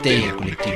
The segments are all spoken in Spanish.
Histeria Colectiva.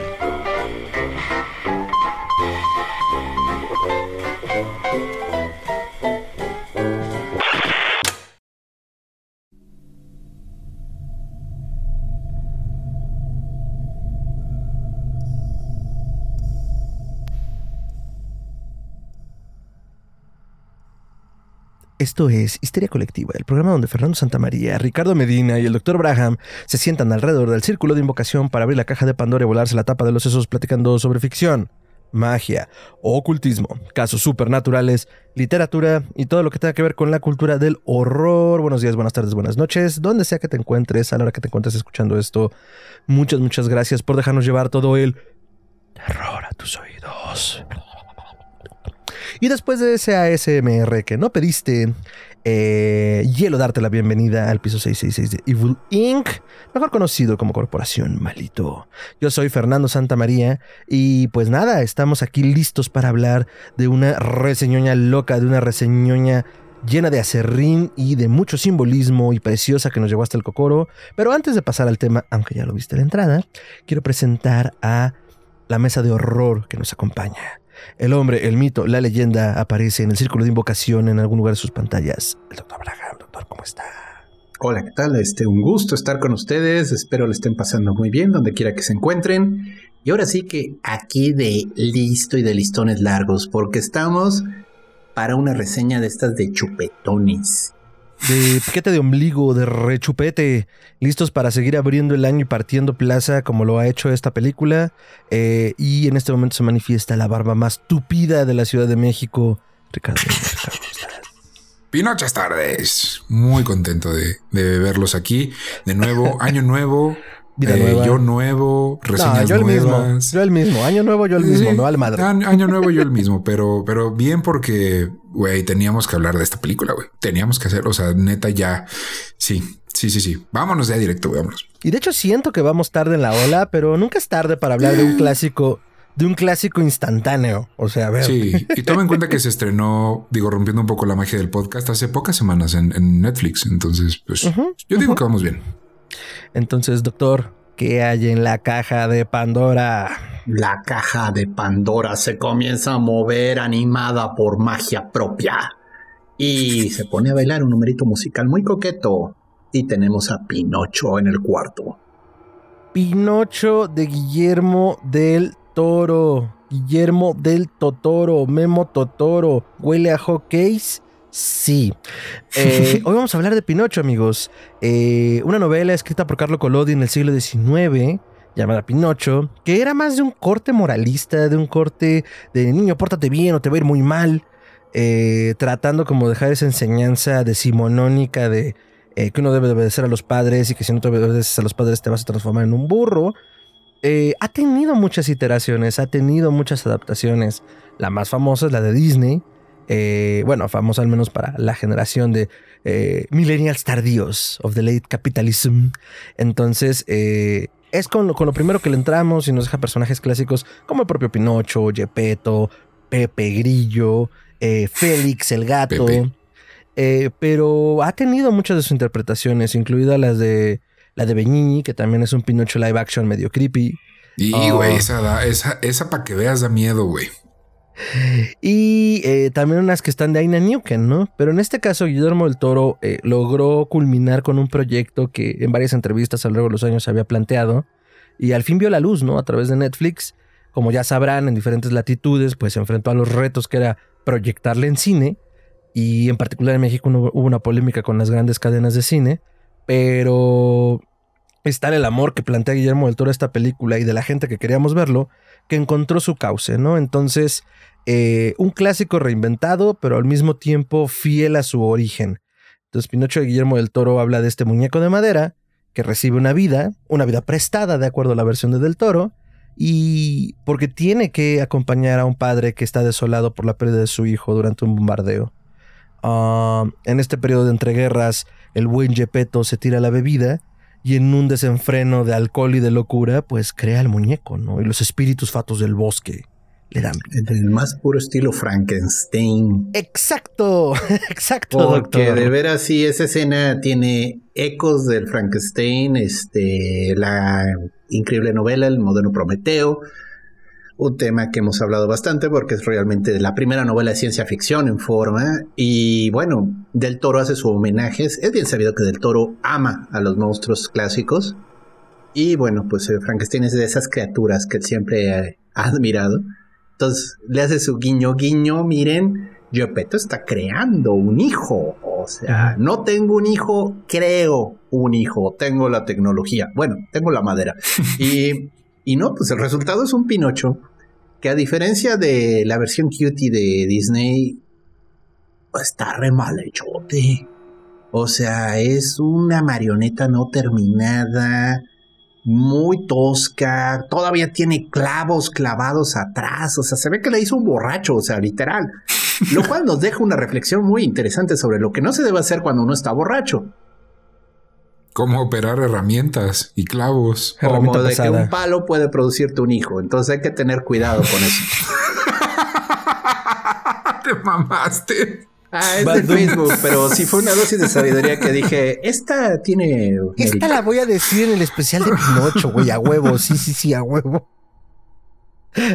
Esto es Histeria Colectiva, el programa donde Fernando Santamaría, Ricardo Medina y el Dr. Braham se sientan alrededor del círculo de invocación para abrir la caja de Pandora y volarse la tapa de los sesos platicando sobre ficción, magia, ocultismo, casos supernaturales, literatura y todo lo que tenga que ver con la cultura del horror. Buenos días, buenas tardes, buenas noches, donde sea que te encuentres, a la hora que te encuentres escuchando esto. Muchas, muchas gracias por dejarnos llevar todo el terror a tus oídos. Y después de ese ASMR que no pediste, eh, hielo darte la bienvenida al piso 666 de Evil Inc., mejor conocido como Corporación Malito. Yo soy Fernando Santamaría y pues nada, estamos aquí listos para hablar de una reseñoña loca, de una reseñoña llena de acerrín y de mucho simbolismo y preciosa que nos llevó hasta el cocoro. Pero antes de pasar al tema, aunque ya lo viste en la entrada, quiero presentar a la mesa de horror que nos acompaña. El hombre, el mito, la leyenda aparece en el círculo de invocación en algún lugar de sus pantallas. El doctor Abraham, doctor, ¿cómo está? Hola, ¿qué tal? Este, un gusto estar con ustedes. Espero le estén pasando muy bien donde quiera que se encuentren. Y ahora sí que aquí de listo y de listones largos, porque estamos para una reseña de estas de chupetones de piquete de ombligo, de rechupete, listos para seguir abriendo el año y partiendo plaza como lo ha hecho esta película. Eh, y en este momento se manifiesta la barba más tupida de la Ciudad de México. Ricardo, Pinochas tardes. Muy contento de, de verlos aquí. De nuevo, año nuevo, Vida eh, Yo nuevo, reseñas yo el mismo, yo el mismo, año nuevo yo el mismo, no al madre. Año, nuevo yo el mismo, pero, pero bien porque, güey, teníamos que hablar de esta película, güey. Teníamos que hacerlo, o sea, neta ya, sí, sí, sí, sí. Vámonos ya directo, vámonos. Y de hecho siento que vamos tarde en la ola, pero nunca es tarde para hablar de un clásico de un clásico instantáneo. O sea, a ver. Sí, y toma en cuenta que se estrenó, digo, rompiendo un poco la magia del podcast hace pocas semanas en, Netflix. Entonces, pues yo digo que vamos bien. Entonces, doctor, ¿qué hay en la caja de Pandora? La caja de Pandora se comienza a mover animada por magia propia. Y se pone a bailar un numerito musical muy coqueto. Y tenemos a Pinocho en el cuarto. Pinocho de Guillermo del Toro. Guillermo del Totoro. Memo Totoro. ¿Huele a Case. Sí. Eh, hoy vamos a hablar de Pinocho, amigos. Eh, una novela escrita por Carlo Collodi en el siglo XIX, llamada Pinocho, que era más de un corte moralista, de un corte de niño, pórtate bien o te va a ir muy mal. Eh, tratando como dejar esa enseñanza decimonónica de que uno debe obedecer a los padres y que si no te obedeces a los padres te vas a transformar en un burro. ha tenido muchas iteraciones, ha tenido muchas adaptaciones. La más famosa es la de Disney, eh, bueno, famoso al menos para la generación de eh, millennials tardíos of the late capitalism. Entonces, eh, es con lo, con lo, primero que le entramos y nos deja personajes clásicos como el propio Pinocho, Gepetto, Pepe Grillo, Félix el gato. pero ha tenido muchas de sus interpretaciones, incluidas las de la de Beñini, que también es un Pinocho live action medio creepy. Y, güey, ah. esa, esa, esa para que veas da miedo, güey. Y eh, también unas que están de Aina Newken, ¿no? Pero en este caso, Guillermo del Toro eh, logró culminar con un proyecto que en varias entrevistas a lo largo de los años se había planteado y al fin vio la luz, ¿no? A través de Netflix. Como ya sabrán, en diferentes latitudes, pues se enfrentó a los retos que era proyectarle en cine. Y en particular en México hubo una polémica con las grandes cadenas de cine. Pero está el amor que plantea Guillermo del Toro a esta película y de la gente que queríamos verlo, que encontró su cauce, ¿no? Entonces, eh, un clásico reinventado, pero al mismo tiempo fiel a su origen. Entonces, Pinocho de Guillermo del Toro habla de este muñeco de madera que recibe una vida, una vida prestada de acuerdo a la versión de Del Toro, y porque tiene que acompañar a un padre que está desolado por la pérdida de su hijo durante un bombardeo. Ah, en este periodo de entreguerras, el buen Gepetto se tira la bebida y en un desenfreno de alcohol y de locura, pues crea el muñeco, ¿no? Y los espíritus fatos del bosque le dan En el más puro estilo Frankenstein. Exacto, exacto, Porque doctor. de ver así, esa escena tiene ecos del Frankenstein, este, la increíble novela, el moderno Prometeo, un tema que hemos hablado bastante porque es realmente la primera novela de ciencia ficción en forma. Y bueno, Del Toro hace su homenaje. Es bien sabido que Del Toro ama a los monstruos clásicos. Y bueno, pues eh, Frankenstein es de esas criaturas que él siempre eh, ha admirado. Entonces le hace su guiño, guiño, miren, Gepetto está creando un hijo. O sea, no tengo un hijo, creo un hijo, tengo la tecnología. Bueno, tengo la madera. y, y no, pues el resultado es un Pinocho que a diferencia de la versión cutie de Disney, pues, está re mal. O sea, es una marioneta no terminada, muy tosca, todavía tiene clavos clavados atrás, o sea, se ve que le hizo un borracho, o sea, literal. Lo cual nos deja una reflexión muy interesante sobre lo que no se debe hacer cuando uno está borracho. Cómo operar herramientas y clavos. Como de que un palo puede producirte un hijo. Entonces hay que tener cuidado con eso. Te mamaste. Ah, es de. Facebook, pero sí fue una dosis de sabiduría que dije, esta tiene... Esta mérito". la voy a decir en el especial de Pinocho, güey, a huevo. Sí, sí, sí, a huevo.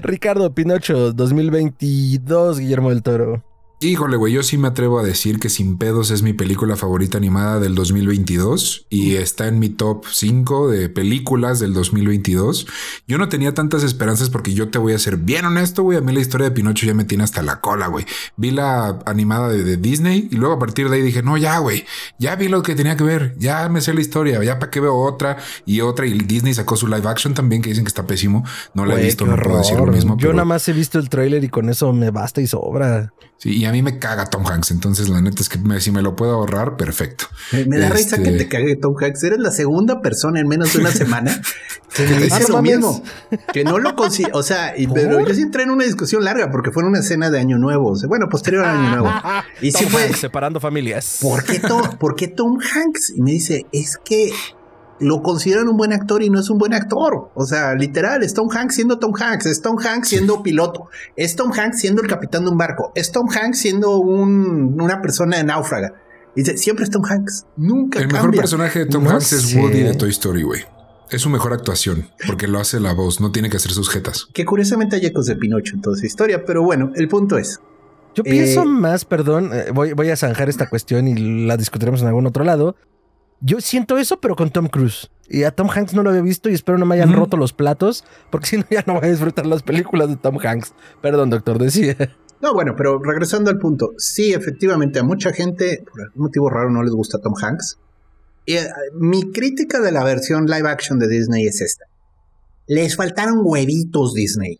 Ricardo Pinocho 2022, Guillermo del Toro. Híjole, güey, yo sí me atrevo a decir que Sin Pedos es mi película favorita animada del 2022 y está en mi top 5 de películas del 2022. Yo no tenía tantas esperanzas porque yo te voy a ser bien honesto, güey. A mí la historia de Pinocho ya me tiene hasta la cola, güey. Vi la animada de, de Disney y luego a partir de ahí dije, no, ya, güey, ya vi lo que tenía que ver, ya me sé la historia, ya para qué veo otra y otra. Y Disney sacó su live action también que dicen que está pésimo. No la he visto, no puedo decir lo horror. mismo. Yo pero- nada más he visto el tráiler y con eso me basta y sobra. Sí, y a mí me caga Tom Hanks, entonces la neta es que me- si me lo puedo ahorrar, perfecto. Me, me da risa Este- que te cague Tom Hanks. Eres la segunda persona en menos de una semana que me dice no lo mismo. Que no lo consigo. O sea, y- pero yo sí entré en una discusión larga porque fue en una escena de Año Nuevo. O sea, bueno, posterior a Año Nuevo. Y sí Tom fue, Hanks separando familias. ¿por qué, Tom, ¿por qué Tom Hanks? Y me dice, es que lo consideran un buen actor y no es un buen actor. O sea, literal, es Tom Hanks siendo Tom Hanks, es Tom Hanks siendo piloto, es Tom Hanks siendo el capitán de un barco, es Tom Hanks siendo un- una persona náufraga. Y dice, siempre es Tom Hanks, nunca El mejor personaje de Tom No Hanks es. Woody de Toy Story, güey. Es su mejor actuación porque lo hace la voz, no tiene que hacer sus jetas. Que curiosamente hay ecos de Pinocho en toda esa historia, pero bueno, el punto es, Yo pienso Eh, más, perdón, eh, voy, voy a zanjar esta cuestión y la discutiremos en algún otro lado. Yo siento eso, pero con Tom Cruise. Y a Tom Hanks no lo había visto y espero no me hayan roto los platos, porque si no ya no voy a disfrutar las películas de Tom Hanks. Perdón, doctor, decía. No, bueno, pero regresando al punto, sí, efectivamente, a mucha gente, por algún motivo raro, no les gusta Tom Hanks. Y, eh, mi crítica de la versión live action de Disney es esta. Les faltaron huevitos Disney.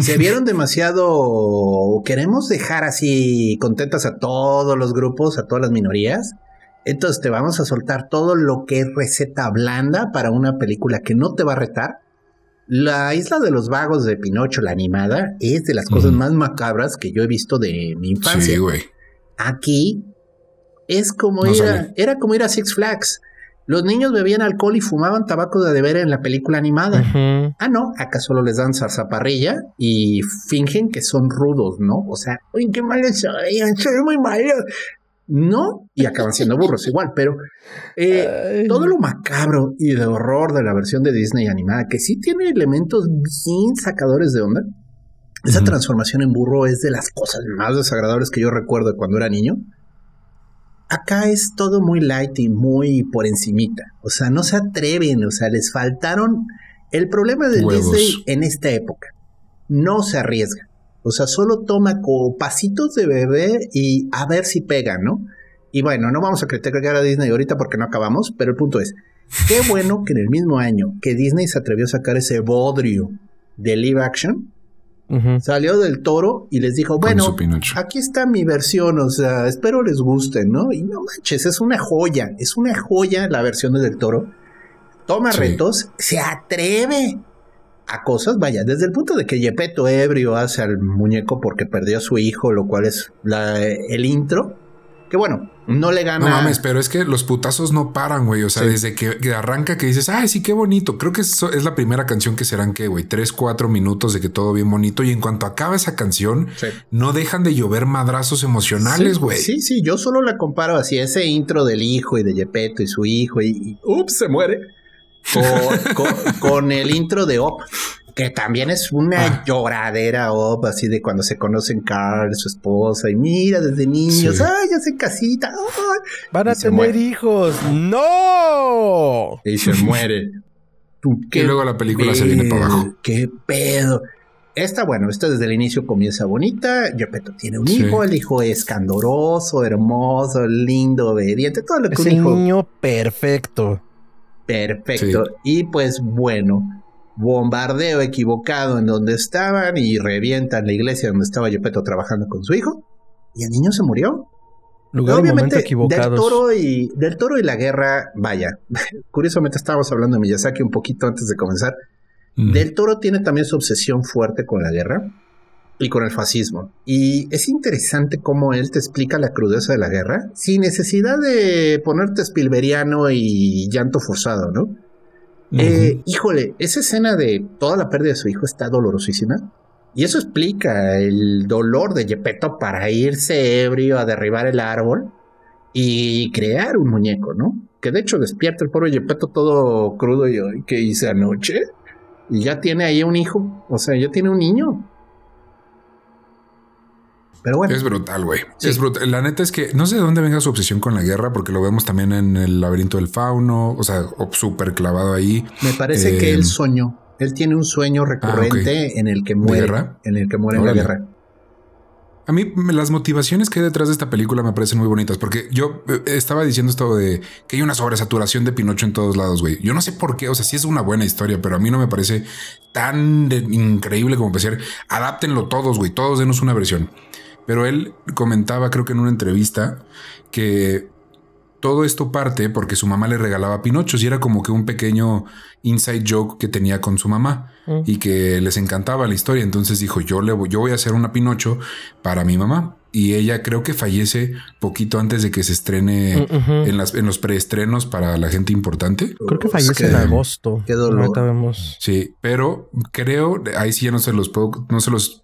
Se vieron demasiado... Queremos dejar así contentas a todos los grupos, a todas las minorías. Entonces te vamos a soltar todo lo que es receta blanda para una película que no te va a retar. La isla de los vagos de Pinocho, la animada, es de las cosas más macabras que yo he visto de mi infancia. Sí, güey. Aquí es como No ir a, era como ir a Six Flags. Los niños bebían alcohol y fumaban tabaco de deber en la película animada. Ah, no, acá solo les dan zarzaparrilla y fingen que son rudos, ¿no? O sea, uy, qué malos soy, soy muy malo. No, y acaban siendo burros igual, pero eh, todo lo macabro y de horror de la versión de Disney animada, que sí tiene elementos bien sacadores de onda. Esa transformación en burro es de las cosas más desagradables que yo recuerdo de cuando era niño. Acá es todo muy light y muy por encimita. O sea, no se atreven, o sea, les faltaron... El problema de. Disney en esta época, no se arriesga. O sea, solo toma como pasitos de bebé y a ver si pega, ¿no? Y bueno, no vamos a criticar a Disney ahorita porque no acabamos, pero el punto es, qué bueno que en el mismo año que Disney se atrevió a sacar ese bodrio de live action, salió del toro y les dijo, bueno, aquí está mi versión, o sea, espero les guste, ¿no? Y no manches, es una joya, es una joya la versión de del toro. Toma Sí. retos, se atreve a cosas, vaya, desde el punto de que Yepeto ebrio hace al muñeco porque perdió a su hijo, lo cual es la- el intro. Que bueno, no le gana. No mames, pero es que los putazos no paran, güey. O sea, desde que, arranca que dices, ay, sí, qué bonito. Creo que eso es la primera canción que serán que, güey, tres, cuatro minutos de que todo bien bonito. Y en cuanto acaba esa canción, no dejan de llover madrazos emocionales, güey. Sí, sí, yo solo la comparo así, ese intro del hijo y de Yepeto y su hijo y, ups, se muere. Con, el intro de Op que también es una ah. lloradera op, así de cuando se conocen Carl, su esposa, y mira desde niños, ay, ya se casita, van a tener hijos, no. Y se muere. y luego la película se viene para abajo. Qué pedo. Esta, bueno, esta desde el inicio comienza bonita. Yopeto tiene un hijo, el hijo es candoroso, hermoso, lindo, obediente, todo lo que es un el niño perfecto. Perfecto. Y pues bueno, bombardeo equivocado en donde estaban y revientan la iglesia donde estaba Yepeto trabajando con su hijo. Y el niño se murió. Lugar Obviamente, Del toro, y, del toro y la guerra, vaya. Curiosamente estábamos hablando de Miyazaki un poquito antes de comenzar. Del toro tiene también su obsesión fuerte con la guerra y con el fascismo. Y es interesante cómo él te explica la crudeza de la guerra sin necesidad de ponerte spilberiano y llanto forzado, ¿no? Eh, híjole, esa escena de toda la pérdida de su hijo está dolorosísima. Y eso explica el dolor de Gepetto para irse ebrio a derribar el árbol y crear un muñeco, ¿no? Que de hecho despierta el pobre Gepetto todo crudo y hoy ¿qué hice anoche? Y ya tiene ahí un hijo, o sea, ya tiene un niño. Pero bueno. Es brutal, güey. Es brutal. La neta es que no sé de dónde venga su obsesión con la guerra, porque lo vemos también en el laberinto del fauno, o sea, súper clavado ahí. Me parece que él eh, soñó. Él tiene un sueño ah, recurrente en el que muere. En el que muere en la guerra. A mí las motivaciones que hay detrás de esta película me parecen muy bonitas porque yo eh, estaba diciendo esto de que hay una sobresaturación de Pinocho en todos lados, güey. Yo no sé por qué, o sea, sí es una buena historia, pero a mí no me parece tan increíble como pensar, adáptenlo todos, güey, todos denos una versión. Pero él comentaba, creo que en una entrevista, que todo esto parte porque su mamá le regalaba pinochos y era como que un pequeño inside joke que tenía con su mamá mm. y que les encantaba la historia. Entonces dijo, yo, le voy, yo voy a hacer una pinocho para mi mamá. Y ella creo que fallece poquito antes de que se estrene mm, en, las, en los preestrenos para la gente importante. Creo que fallece en agosto. Qué dolor. Sí, pero creo, ahí sí ya no se los puedo, no se los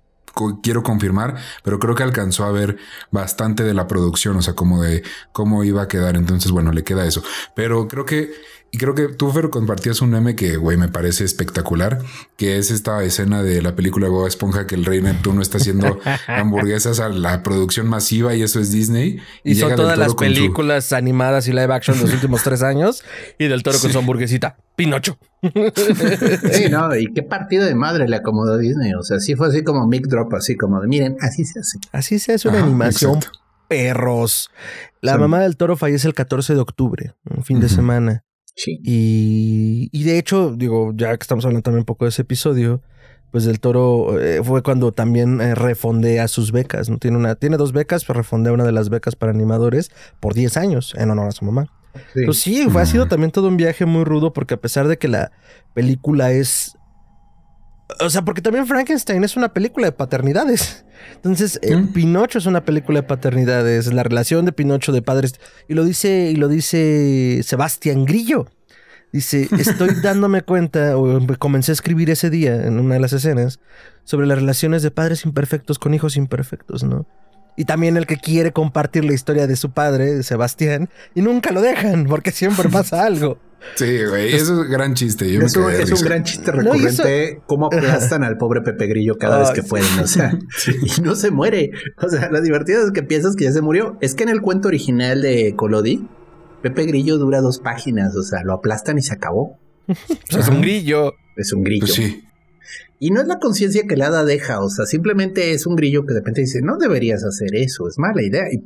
quiero confirmar, pero creo que alcanzó a ver bastante de la producción, o sea, como de cómo iba a quedar. Entonces, bueno, le queda eso. Pero creo que, y creo que tú, Fer, compartías un meme que, güey, me parece espectacular, que es esta escena de la película de Bob Esponja que el rey Neptuno está haciendo hamburguesas a la producción masiva y eso es Disney. Y, son todas las películas animadas y live action de los últimos tres años y del toro con su hamburguesita. Pinocho. sí, no, y qué partido de madre le acomodó Disney. O sea, sí fue así como mic drop, así como de miren, así se hace. Así se hace una animación. Perros. La mamá del toro fallece el 14 de octubre, un fin de semana. Sí. Y, y, de hecho, digo, ya que estamos hablando también un poco de ese episodio, pues del Toro eh, fue cuando también eh, refondea sus becas. ¿no? Tiene, una, tiene dos becas, pero refondea una de las becas para animadores por 10 años en honor a su mamá. Sí. Pues sí, ha sido también todo un viaje muy rudo porque a pesar de que la película es... O sea, porque también Frankenstein es una película de paternidades. Entonces, eh, mm. Pinocho es una película de paternidades, la relación de Pinocho de padres. Y lo dice, y lo dice Sebastián Grillo. Dice, estoy dándome cuenta, o comencé a escribir ese día en una de las escenas, sobre las relaciones de padres imperfectos con hijos imperfectos, ¿no? Y también el que quiere compartir la historia de su padre, Sebastián, y nunca lo dejan porque siempre pasa algo. Sí, güey, eso es un gran chiste. es, un, gran chiste recurrente cómo aplastan al pobre Pepe Grillo cada vez que pueden, o sea, y no se muere. O sea, la divertida es que piensas que ya se murió. Es que en el cuento original de Colodi, Pepe Grillo dura dos páginas, o sea, lo aplastan y se acabó. es un grillo. Es un grillo. Pues sí. Y no es la conciencia que la hada deja, o sea, simplemente es un grillo que de repente dice, no deberías hacer eso, es mala idea. Y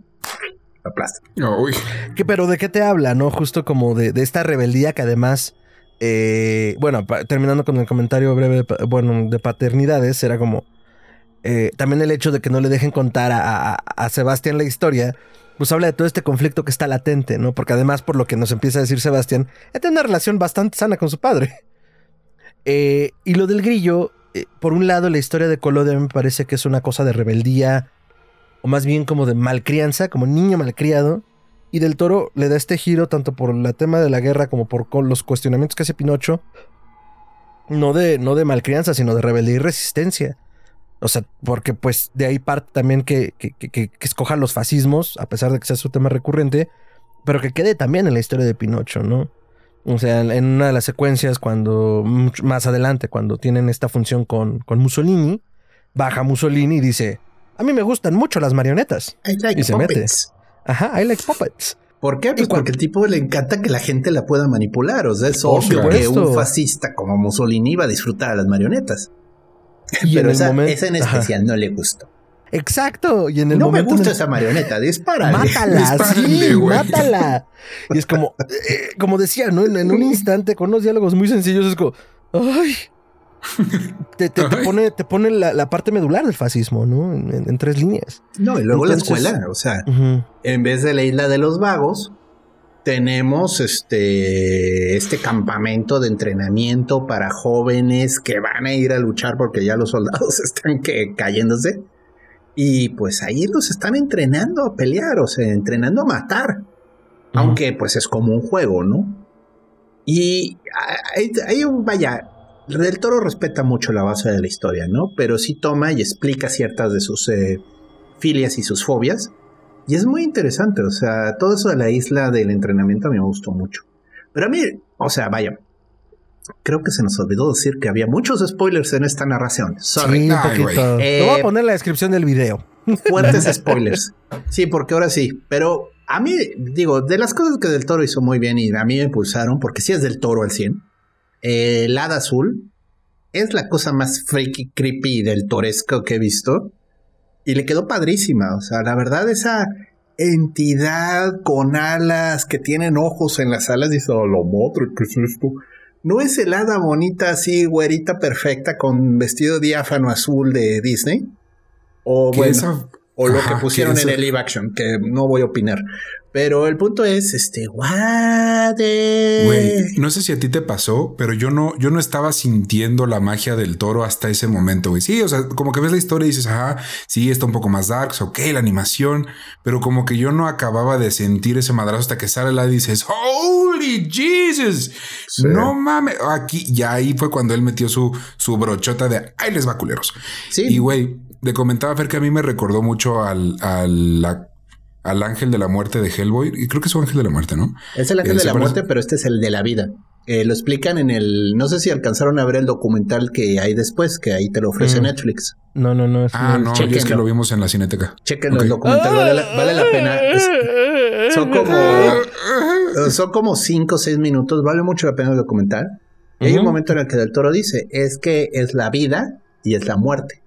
aplasta. uy. ¿Qué, pero ¿de qué te habla, no? Justo como de, esta rebeldía que además, eh, bueno, terminando con el comentario breve, de, bueno, de paternidades, era como eh, también el hecho de que no le dejen contar a, a, Sebastián la historia, pues habla de todo este conflicto que está latente, ¿no? Porque además, por lo que nos empieza a decir Sebastián, él tiene una relación bastante sana con su padre. Eh, y lo del grillo, eh, por un lado, la historia de Colodia me parece que es una cosa de rebeldía o más bien como de malcrianza, como niño malcriado. Y del Toro le da este giro tanto por el tema de la guerra como por los cuestionamientos que hace Pinocho. No de, no de malcrianza, sino de rebeldía y resistencia. O sea, porque pues de ahí parte también que, que, que, escoja los fascismos, a pesar de que sea su tema recurrente, pero que quede también en la historia de Pinocho, ¿no? O sea, en una de las secuencias, cuando más adelante, cuando tienen esta función con, con Mussolini, baja Mussolini y dice: A mí me gustan mucho las marionetas. I like y se mete. Ajá, I like puppets. ¿Por qué? Pues porque el tipo le encanta que la gente la pueda manipular. O sea, es obvio que un fascista como Mussolini va a disfrutar a las marionetas. Pero esa, en especial no le gustó. Exacto. Y en el no me gusta esa marioneta, dispara. Mátala, sí, mátala. Y es como, eh, como decía, ¿no? En, un instante, con unos diálogos muy sencillos, es como, ay. Te, pone, te pone la, parte medular del fascismo, ¿no? En, tres líneas. No, y luego la escuela, o sea, en vez de la isla de los vagos, tenemos este, este campamento de entrenamiento para jóvenes que van a ir a luchar porque ya los soldados están que, cayéndose. Y pues ahí los están entrenando a pelear, o sea, entrenando a matar. Aunque pues es como un juego, ¿no? Y ahí, vaya, Del Toro respeta mucho la base de la historia, ¿no? Pero sí toma y explica ciertas de sus eh, filias y sus fobias. Y es muy interesante, o sea, todo eso de la isla del entrenamiento a mí me gustó mucho. Pero a mí, o sea, vaya, creo que se nos olvidó decir que había muchos spoilers en esta narración. Sorry. Sí, un poquito. Eh, Lo voy a poner en la descripción del video. Fuertes spoilers. Sí, porque ahora sí. Pero a mí, digo, de las cosas que Del Toro hizo muy bien y a mí me impulsaron, porque sí es Del Toro al 100, eh, el hada azul es la cosa más freaky, creepy del toresco que he visto. Y le quedó padrísima. O sea, la verdad, esa entidad con alas que tienen ojos en las alas, dice, oh, lo madre, ¿qué es esto? ¿No es el hada bonita así, güerita perfecta, con vestido diáfano azul de Disney? O bueno, o lo que pusieron en el live action, que no voy a opinar. Pero el punto es, este, what Güey, no sé si a ti te pasó, pero yo no, yo no estaba sintiendo la magia del toro hasta ese momento, güey. Sí, o sea, como que ves la historia y dices, ajá, sí, está un poco más dark, ok, la animación, pero como que yo no acababa de sentir ese madrazo hasta que sale la y dices, holy Jesus, no mames. Aquí, ya ahí fue cuando él metió su, su brochota de, ahí les va culeros. Sí. Y güey, le comentaba Fer que a mí me recordó mucho al, al la al ángel de la muerte de Hellboy. Y creo que es un ángel de la muerte, ¿no? Es el ángel de la muerte, pero este es el de la vida. Eh, lo explican en el. No sé si alcanzaron a ver el documental que hay después, que ahí te lo ofrece mm. Netflix. No, no, no. ah, no, es que lo vimos en la cineteca. Chequen el documental, vale la, pena. son como. son como cinco o seis minutos, vale mucho la pena el documental. Y hay un momento en el que Del Toro dice: es que es la vida y es la muerte.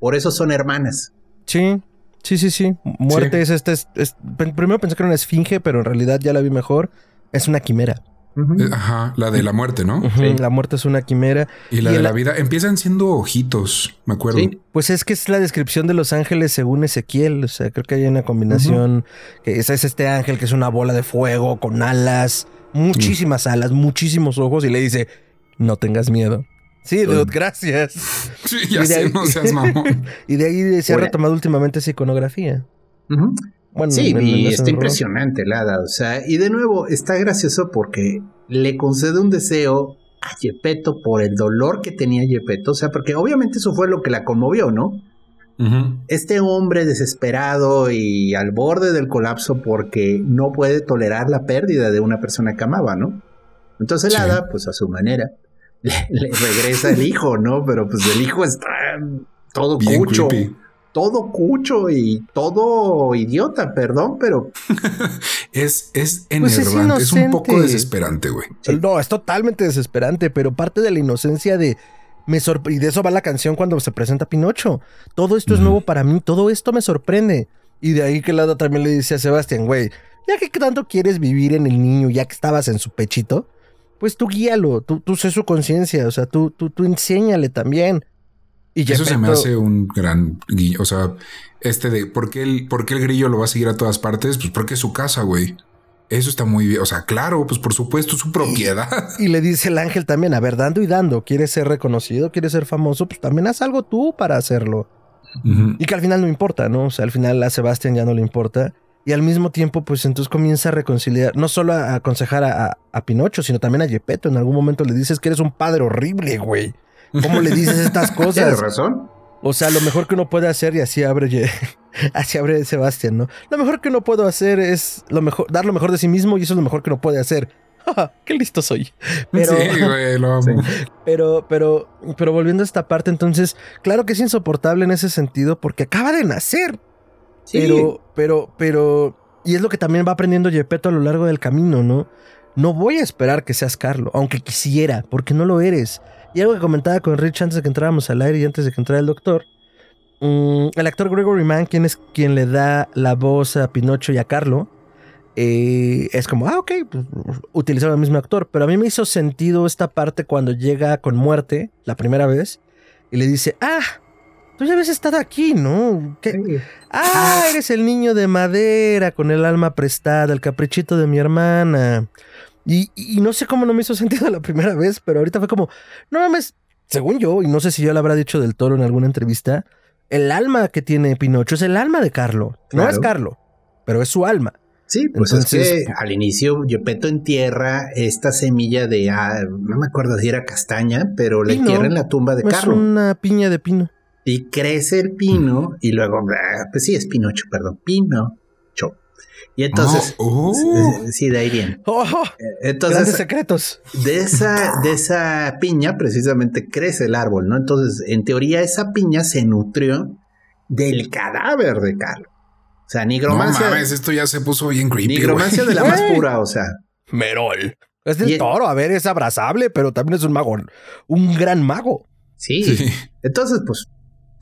Por eso son hermanas. Sí. Sí, sí, sí. Muerte es este. primero pensé que era una esfinge, pero en realidad ya la vi mejor. Es una quimera. Eh, ajá, la de la muerte, ¿no? La muerte es una quimera. Y la de la vida empiezan siendo ojitos, me acuerdo. Sí, pues es que es la descripción de los ángeles según Ezequiel. O sea, creo que hay una combinación. que es, es, este ángel que es una bola de fuego con alas, muchísimas alas, muchísimos ojos, y le dice: No tengas miedo. Sí, dude, gracias. Sí, ya sé, no seas mamón. y de ahí se ha retomado últimamente esa iconografía. bueno, sí, y está impresionante el hada. O sea, y de nuevo está gracioso porque le concede un deseo a Yepeto por el dolor que tenía Yepeto. O sea, porque obviamente eso fue lo que la conmovió, ¿no? Este hombre desesperado y al borde del colapso porque no puede tolerar la pérdida de una persona que amaba, ¿no? Entonces hada, pues a su manera, le, regresa el hijo, ¿no? Pero pues el hijo está todo cucho. Todo cucho y todo idiota, perdón, pero. es, es pues enervante, es, un poco desesperante, güey. No, es totalmente desesperante, pero parte de la inocencia de. Me y de eso va la canción cuando se presenta Pinocho. Todo esto es nuevo para mí, todo esto me sorprende. Y de ahí que Lada también le dice a Sebastián, güey, ya que tanto quieres vivir en el niño, ya que estabas en su pechito, pues tú guíalo, tú, tú sé su conciencia, o sea, tú, tú, tú enséñale también. Y Eso se me hace un gran guillo. O sea, este de ¿por qué, el, ¿por qué el grillo lo va a seguir a todas partes? Pues porque es su casa, güey. Eso está muy bien. O sea, claro, pues por supuesto, su propiedad. Y, le dice el ángel también, a ver, dando y dando. ¿Quieres ser reconocido? ¿Quieres ser famoso? Pues también haz algo tú para hacerlo. Y que al final no importa, ¿no? O sea, al final a Sebastián ya no le importa. Y al mismo tiempo, pues entonces comienza a reconciliar, no solo a aconsejar a, a- a Pinocho, sino también a Gepetto. En algún momento le dices que eres un padre horrible, güey. ¿Cómo le dices estas Tienes cosas? razón. O sea, lo mejor que uno puede hacer, y así abre, así abre Sebastián, ¿no? Lo mejor que uno puede hacer es lo mejor, dar lo mejor de sí mismo, y eso es lo mejor que uno puede hacer. ¡Qué listo soy! Pero, Sí, güey, lo amo. Pero, pero, pero volviendo a esta parte, entonces, claro que es insoportable en ese sentido, porque acaba de nacer. Pero, pero, pero, y es lo que también va aprendiendo Gepetto a lo largo del camino, ¿no? No voy a esperar que seas Carlo, aunque quisiera, porque no lo eres. Y algo que comentaba con Rich antes de que entráramos al aire y antes de que entrara el doctor. mm, el actor Gregory Mann, quien es quien le da la voz a Pinocho y a Carlo, eh, es como, ah, ok, pues, el mismo actor. Pero a mí me hizo sentido esta parte cuando llega con muerte la primera vez y le dice, ah, tú ya habías estado aquí, ¿no? ¿Qué, Sí. Ah, eres el niño de madera con el alma prestada, el caprichito de mi hermana. Y, y no sé cómo no me hizo sentido la primera vez, pero ahorita fue como, no mames, según yo, y no sé si yo lo habrá dicho del toro en alguna entrevista, el alma que tiene Pinocho es el alma de Carlo. No es Carlo, pero es su alma. Sí, pues Entonces- es que al inicio Gepetto entierra esta semilla de, ah, no me acuerdo si era castaña, pero la entierra en la tumba de es Carlo. una piña de pino. Y crece el pino y luego, ah, pues sí, es Pinocho, perdón, Pinocho. Y entonces, Oh, oh. eh, sí, de ahí viene. ¡Oh! Eh, grandes Entonces, secretos. de esa, de esa piña precisamente crece el árbol, ¿no? Entonces, en teoría, esa piña se nutrió del cadáver de Carlo. O sea, No nigromancia, mames, esto ya se puso bien creepy. nigromancia de la más pura, o sea. Merol. Es del el- toro, a ver, es abrazable, pero también es un mago. Un gran mago. Sí. Sí. Entonces, pues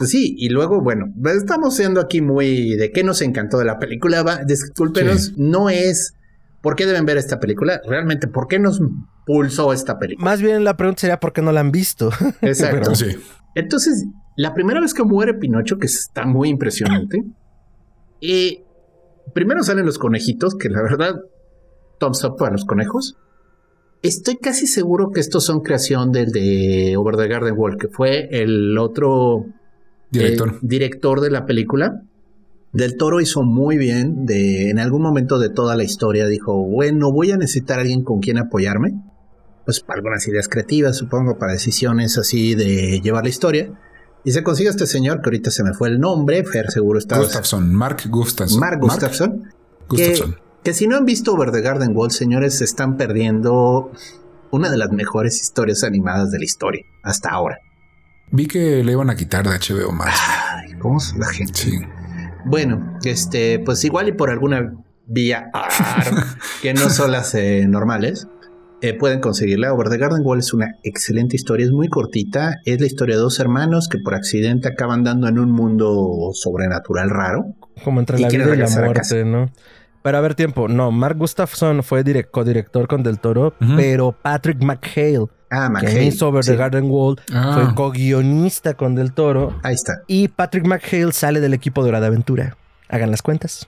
sí, y luego, bueno, estamos siendo aquí muy de qué nos encantó de la película. Va, discúlpenos, Sí. no es por qué deben ver esta película, realmente, ¿por qué nos pulsó esta película? Más bien la pregunta sería por qué no la han visto. Exacto. Pero- Sí. Entonces, la primera vez que muere Pinocho, que está muy impresionante, y primero salen los conejitos, que la verdad, thumbs up para los conejos. Estoy casi seguro que estos son creación del de Over the Garden Wall, que fue el otro Director. eh, director de la película. Del Toro hizo muy bien. De, en algún momento de toda la historia dijo, bueno, voy a necesitar a alguien con quien apoyarme. Pues para algunas ideas creativas, supongo, para decisiones así de llevar la historia. Y se consigue este señor, que ahorita se me fue el nombre, Fer seguro está... Gustafson, Mark Gustafson. Mark Gustafson. Que, Gustafson. que si no han visto Over the Garden Wall, señores, se están perdiendo una de las mejores historias animadas de la historia, hasta ahora. Vi que le iban a quitar de HBO Max. Ay, ¿cómo es la gente? Sí. Bueno, este, pues igual y por alguna vía que no son las eh, normales, eh, pueden conseguirla. Over the Garden Wall es una excelente historia, es muy cortita. Es la historia de dos hermanos que por accidente acaban dando en un mundo sobrenatural raro. Como entre la vida y la muerte, ¿no? Pero a ver, tiempo. No, Mark Gustafson fue direc- codirector con Del Toro, pero Patrick McHale, Ah, que hizo Over sí, the Garden Wall, Ah. fue co-guionista con Del Toro. Ahí está. Y Patrick McHale sale del equipo de Hora de Aventura. Hagan las cuentas.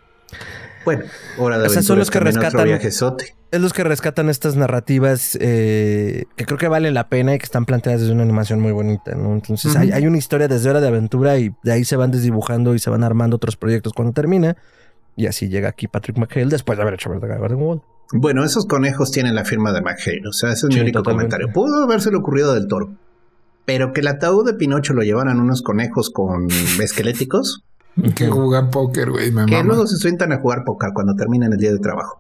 Bueno, hora de O sea, son aventura los que rescatan-. Es los que rescatan estas narrativas eh, que creo que valen la pena y que están planteadas desde una animación muy bonita, ¿no? Entonces hay, hay una historia desde Hora de Aventura y de ahí se van desdibujando y se van armando otros proyectos cuando termina. Y así llega aquí Patrick McHale después de haber hecho Over the Garden Wall. Bueno, esos conejos tienen la firma de McHale. O sea, ese es Sí, mi único totalmente. comentario. Pudo habérselo ocurrido del toro. Pero que el ataúd de Pinocho lo llevaran unos conejos con esqueléticos, Que juegan póker, güey. Me que mama. luego se sueltan a jugar póker cuando terminan el día de trabajo.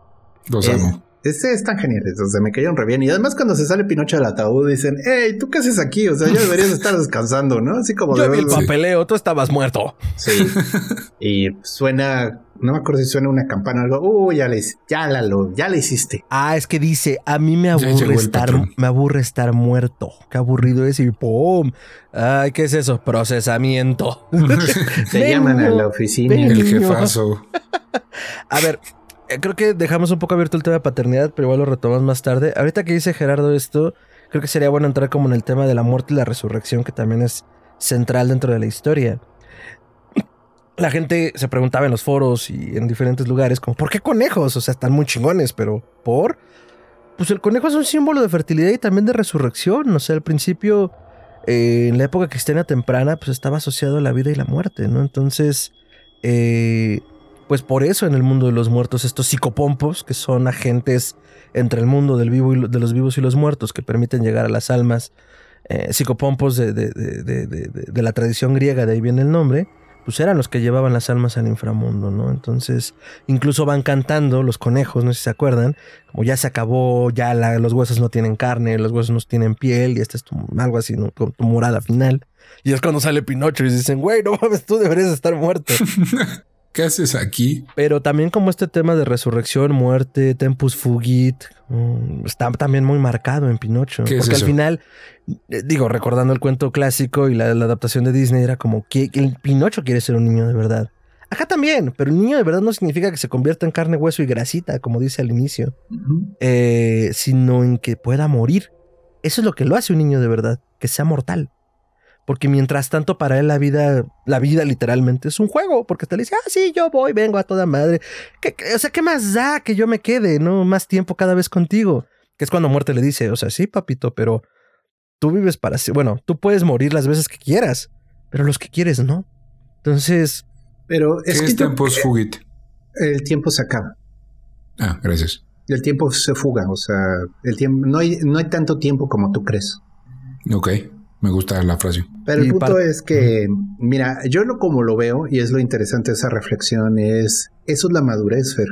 Los Eh, amo. Este están geniales, o sea, me cayeron re bien. Y además cuando se sale Pinocho del ataúd dicen, hey, ¿tú qué haces aquí? O sea, ya deberías estar descansando, ¿no? Así como Yo de vi el papeleo, tú estabas muerto. Sí. y suena, no me acuerdo si suena una campana o algo. Uh, ya le, hice- ya la, lo, ya le hiciste. Ah, es que dice, a mí me aburre estar, me aburre estar muerto. Qué aburrido es y ¡pum! Ay, ¿qué es eso? Procesamiento. Te Ven, llaman a la oficina. ven. El jefazo. A ver, creo que dejamos un poco abierto el tema de paternidad, pero igual lo retomamos más tarde. Ahorita que dice Gerardo esto, creo que sería bueno entrar como en el tema de la muerte y la resurrección, que también es central dentro de la historia. La gente se preguntaba en los foros y en diferentes lugares, como, ¿por qué conejos? O sea, están muy chingones, pero ¿por? Pues el conejo es un símbolo de fertilidad y también de resurrección. O sea, al principio eh, en la época cristiana temprana, pues estaba asociado a la vida y la muerte, ¿no? Entonces, eh, pues por eso en el mundo de los muertos, estos psicopompos, que son agentes entre el mundo del vivo de los vivos y los muertos, que permiten llegar a las almas, eh, psicopompos de, de, de, de, la tradición griega, de ahí viene el nombre, pues eran los que llevaban las almas al inframundo, ¿no? Entonces, incluso van cantando los conejos, no sé si se acuerdan, como ya se acabó, ya los huesos no tienen carne, los huesos no tienen piel, y este es tu, algo así, ¿no? tu morada final. Y es cuando sale Pinocho y dicen, güey, no mames, tú deberías estar muerto. ¿Qué haces aquí? Pero también como este tema de resurrección, muerte, tempus fugit, mm, está también muy marcado en Pinocho. porque al final, eh, digo, recordando el cuento clásico y la, adaptación de Disney, era como que el Pinocho quiere ser un niño de verdad. Acá también, pero el niño de verdad no significa que se convierta en carne, hueso y grasita, como dice al inicio, eh, sino en que pueda morir. Eso es lo que lo hace un niño de verdad, que sea mortal. Porque mientras tanto, para él la vida, la vida literalmente es un juego, porque te le dice, ah, sí, yo voy, vengo a toda madre. o sea, ¿qué más da que yo me quede, no? Más tiempo cada vez contigo. Que es cuando muerte le dice, o sea, sí, papito, pero tú vives para... Bueno, tú puedes morir las veces que quieras, pero los que quieres no. Entonces... Pero es que tiempo es fugit? El tiempo se acaba. Ah, gracias. El tiempo se fuga, o sea, el tiempo, no hay, no hay tanto tiempo como tú crees. Ok. Me gusta la frase. Pero el punto es que, mira, yo lo como lo veo, y es lo interesante de esa reflexión, es, eso es la madurez, Fer.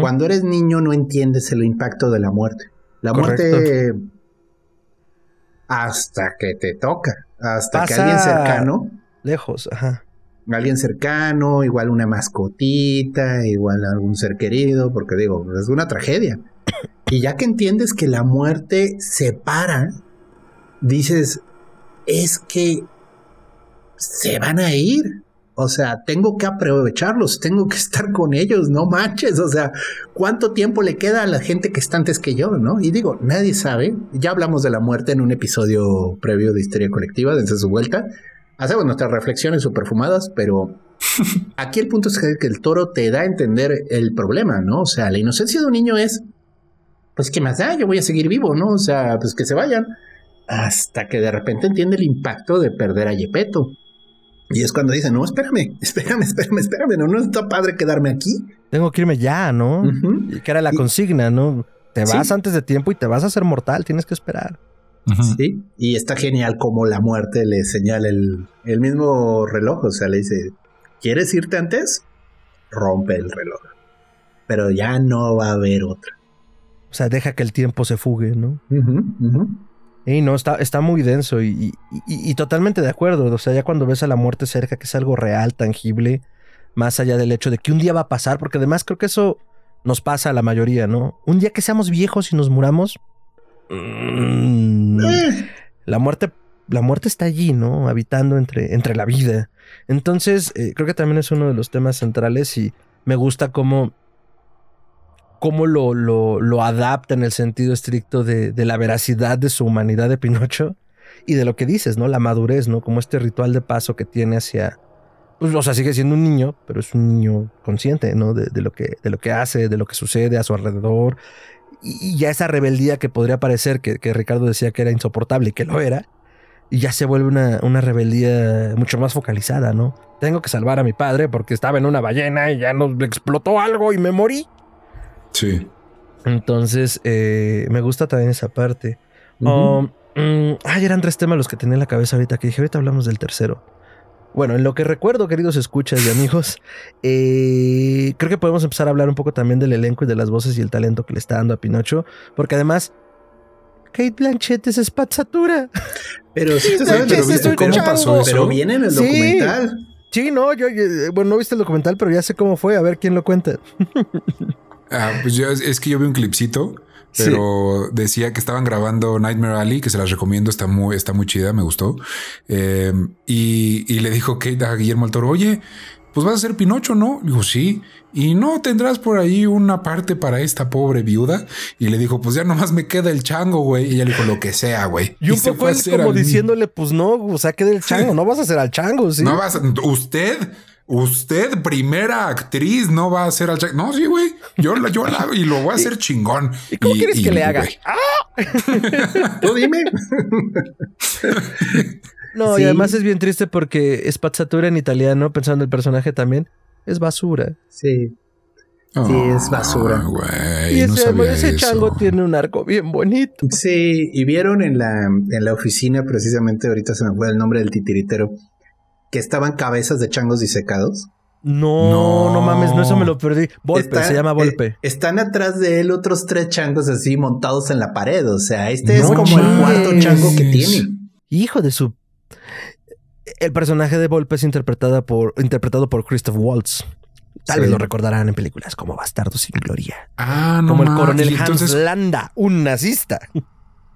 Cuando eres niño no entiendes el impacto de la muerte. La muerte hasta que te toca, hasta que alguien cercano. Lejos, ajá. Alguien cercano, igual una mascotita, igual algún ser querido, porque digo, es una tragedia. y ya que entiendes que la muerte separa dices, es que se van a ir. O sea, tengo que aprovecharlos, tengo que estar con ellos, no manches. O sea, ¿cuánto tiempo le queda a la gente que está antes que yo, no? Y digo, nadie sabe. Ya hablamos de la muerte en un episodio previo de Historia Colectiva, desde su vuelta. Hacemos nuestras reflexiones super fumadas, pero aquí el punto es que el toro te da a entender el problema, ¿no? O sea, la inocencia de un niño es, pues, ¿qué más da? Yo voy a seguir vivo, ¿no? O sea, pues que se vayan hasta que de repente entiende el impacto de perder a Yepeto. Y es cuando dice, no, espérame, espérame, espérame, espérame, no, no está padre quedarme aquí. Tengo que irme ya, ¿no? Y que era la consigna, ¿no? Te vas antes de tiempo y te vas a hacer mortal, tienes que esperar. Sí, y está genial como la muerte le señala el, el mismo reloj, o sea, le dice, ¿quieres irte antes? Rompe el reloj. Pero ya no va a haber otra. O sea, deja que el tiempo se fugue, ¿no? Y no, está, está muy denso y, totalmente de acuerdo. O sea, ya cuando ves a la muerte cerca, que es algo real, tangible, más allá del hecho de que un día va a pasar, porque además creo que eso nos pasa a la mayoría, ¿no? Un día que seamos viejos y nos muramos, mm, la muerte, la muerte está allí, ¿no? Habitando entre, entre la vida. Entonces, eh, creo que también es uno de los temas centrales y me gusta cómo cómo lo, lo, adapta en el sentido estricto de, la veracidad de su humanidad de Pinocho y de lo que dices, ¿no? La madurez, ¿no? Como este ritual de paso que tiene hacia. Pues, o sea, sigue siendo un niño, pero es un niño consciente, ¿no? De, lo, que, de lo que hace, de lo que sucede a su alrededor. Y, ya esa rebeldía que podría parecer que, Ricardo decía que era insoportable y que lo era, y ya se vuelve una, una, rebeldía mucho más focalizada, ¿no? Tengo que salvar a mi padre porque estaba en una ballena y ya nos explotó algo y me morí. Sí. Entonces, eh, me gusta también esa parte. Um, mm, ay, eran tres temas los que tenía en la cabeza ahorita, que dije, ahorita hablamos del tercero. Bueno, en lo que recuerdo, queridos escuchas y amigos, eh, creo que podemos empezar a hablar un poco también del elenco y de las voces y el talento que le está dando a Pinocho, porque además, Kate Blanchett es espazzatura. Pero sí te sabes, pero, ¿cómo pasó eso? Pero viene en el documental. Sí, no, yo, bueno, no viste el documental, pero ya sé cómo fue, a ver quién lo cuenta. Ah, pues yo, es que yo vi un clipcito, pero decía que estaban grabando Nightmare Alley, que se las recomiendo, está muy, está muy chida, me gustó. Em, y, le dijo Kate a Guillermo del Toro, oye, pues vas a ser Pinocho, ¿no? Dijo, sí. Y no tendrás por ahí una parte para esta pobre viuda. Y le dijo, pues ya nomás me queda el chango, güey. Y ella le dijo, lo que sea, güey. Y un poco como diciéndole, pues no, o sea, queda el chango, no vas a hacer al chango, ¿sí? No vas, usted Usted, primera actriz, no va a hacer al Jack. No, sí, güey. Yo, la- yo la hago y lo voy a hacer chingón. ¿Y cómo quieres que le haga? güey, Tú dime. No, Sí. y además es bien triste porque spazzatura en italiano, pensando en el personaje también, es basura. Sí. Sí, es basura. Ah, y no ese, sabía ese chango tiene un arco bien bonito. Sí, y vieron en la, en la oficina, precisamente ahorita se me fue el nombre del titiritero, que estaban cabezas de changos disecados. No, no, No. mames, no, eso me lo perdí. Volpe, Está- se llama Volpe. eh, están atrás de él otros tres changos así montados en la pared. O sea, este es como el cuarto chango que tiene. Hijo de su. El personaje de Volpe es interpretada por, interpretado por Christoph Waltz. Tal Sí. vez lo recordarán en películas como Bastardo sin Gloria. Ah, no. como el coronel Hans entonces, Landa, un nazista.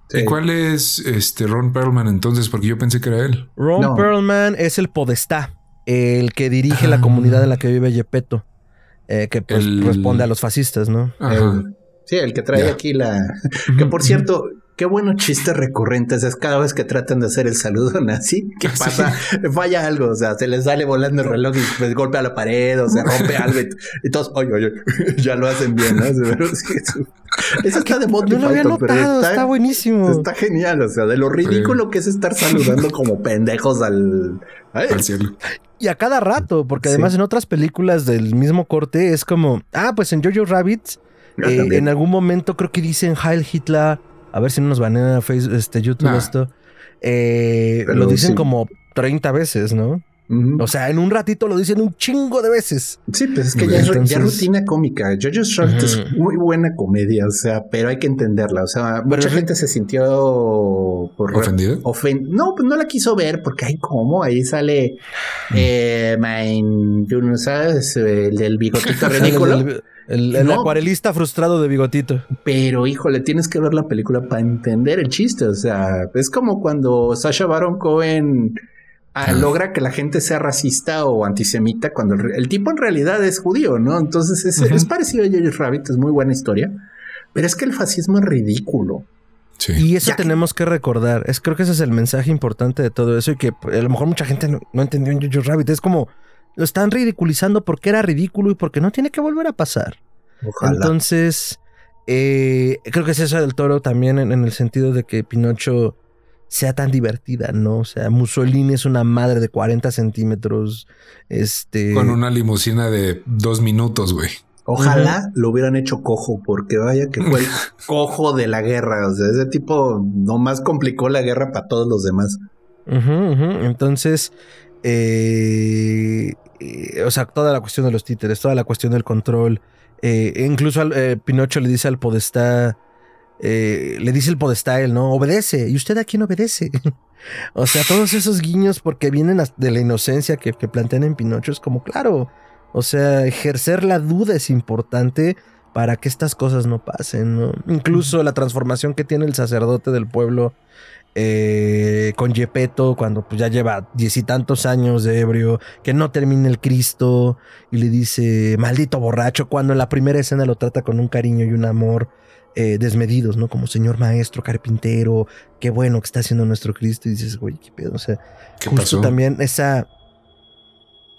Sí. ¿Y cuál es este Ron Perlman entonces? Porque yo pensé que era él. Ron No. Perlman es el podestá, el que dirige Ah. la comunidad en la que vive Gepetto, eh, que pues, El- responde a los fascistas, ¿no? Ajá. El- sí, el que trae aquí la. Que por cierto, qué buenos chistes recurrentes es cada vez que tratan de hacer el saludo nazi. ¿Qué pasa? Falla algo, o sea, se les sale volando el reloj y pues golpea la pared o se rompe algo y, y todos, ay, ay, ay, ya lo hacen bien, ¿no? Pero sí, eso- eso está de Monty No lo había Python, notado, está, está, buenísimo. está genial, o sea, de lo ridículo que es estar saludando como pendejos al. Ay, Al cielo. Y a cada rato, porque Sí. además en otras películas del mismo corte es como, ah, pues en Jojo Rabbit, eh, en algún momento creo que dicen Heil Hitler, a ver si no nos a Facebook, este, YouTube Nah. esto, eh, lo dicen sí. como 30 veces, ¿no? O sea, en un ratito lo dicen un chingo de veces. Sí, pues es que ya, es, Entonces- ya rutina cómica. Jojo's Rabbit es muy buena comedia, o sea, pero hay que entenderla. O sea, mucha es- gente se sintió por ¿Ofendida? ofen- no, pues no la quiso ver porque hay como ahí sale eh, no sabes, el del bigotito ridículo. El, el- el No. acuarelista frustrado de bigotito. Pero híjole, tienes que ver la película para entender el chiste. O sea, es como cuando Sasha Baron Cohen ah, logra que la gente sea racista o antisemita cuando el, el tipo en realidad es judío, ¿no? Entonces es, parecido a Jojo Rabbit, es muy buena historia. Pero es que el fascismo es ridículo. Sí. Y eso Ya. tenemos que recordar. Es, creo que ese es el mensaje importante de todo eso y que a lo mejor mucha gente no, no entendió en Jojo Rabbit. Es como lo están ridiculizando porque era ridículo y porque no tiene que volver a pasar. Ojalá. Entonces, eh, creo que es eso del toro también en, en el sentido de que Pinocho sea tan divertida, ¿no? O sea, Mussolini es una madre de 40 centímetros. Este. Con una limusina de dos minutos, güey. Ojalá lo hubieran hecho cojo, porque vaya que fue el cojo de la guerra. O sea, ese tipo nomás complicó la guerra para todos los demás. Entonces, eh, eh, o sea, toda la cuestión de los títeres, toda la cuestión del control. eh, incluso al, eh, Pinocho le dice al podestá, eh, le dice el él, ¿no? Obedece. ¿Y usted a quién obedece? o sea, todos esos guiños porque vienen de la inocencia que, que plantean en Pinocho es como, claro, o sea, ejercer la duda es importante para que estas cosas no pasen, ¿no? Incluso la transformación que tiene el sacerdote del pueblo eh, con Gepetto cuando pues, ya lleva diez y tantos años de ebrio, que no termina el Cristo y le dice, maldito borracho, cuando en la primera escena lo trata con un cariño y un amor eh, desmedidos, ¿no? Como señor maestro, carpintero, qué bueno que está haciendo nuestro Cristo y dices, güey, qué pedo, o sea, ¿Qué justo pasó? también esa,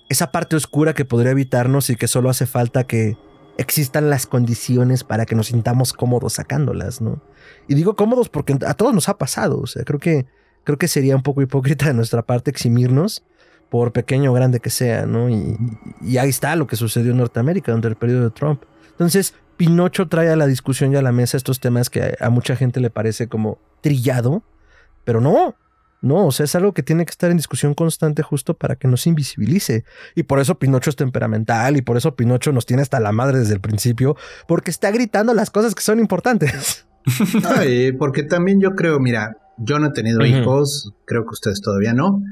esa parte oscura que podría evitarnos y que solo hace falta que existan las condiciones para que nos sintamos cómodos sacándolas, ¿no? Y digo cómodos porque a todos nos ha pasado, o sea, creo que, creo que sería un poco hipócrita de nuestra parte eximirnos por pequeño o grande que sea, ¿no? Y, y ahí está lo que sucedió en Norteamérica durante el periodo de Trump. Entonces, Pinocho trae a la discusión y a la mesa estos temas que a, a mucha gente le parece como trillado, pero no, no, o sea, es algo que tiene que estar en discusión constante justo para que no se invisibilice. Y por eso Pinocho es temperamental y por eso Pinocho nos tiene hasta la madre desde el principio, porque está gritando las cosas que son importantes. Ay, porque también yo creo, mira, yo no he tenido hijos, creo que ustedes todavía no.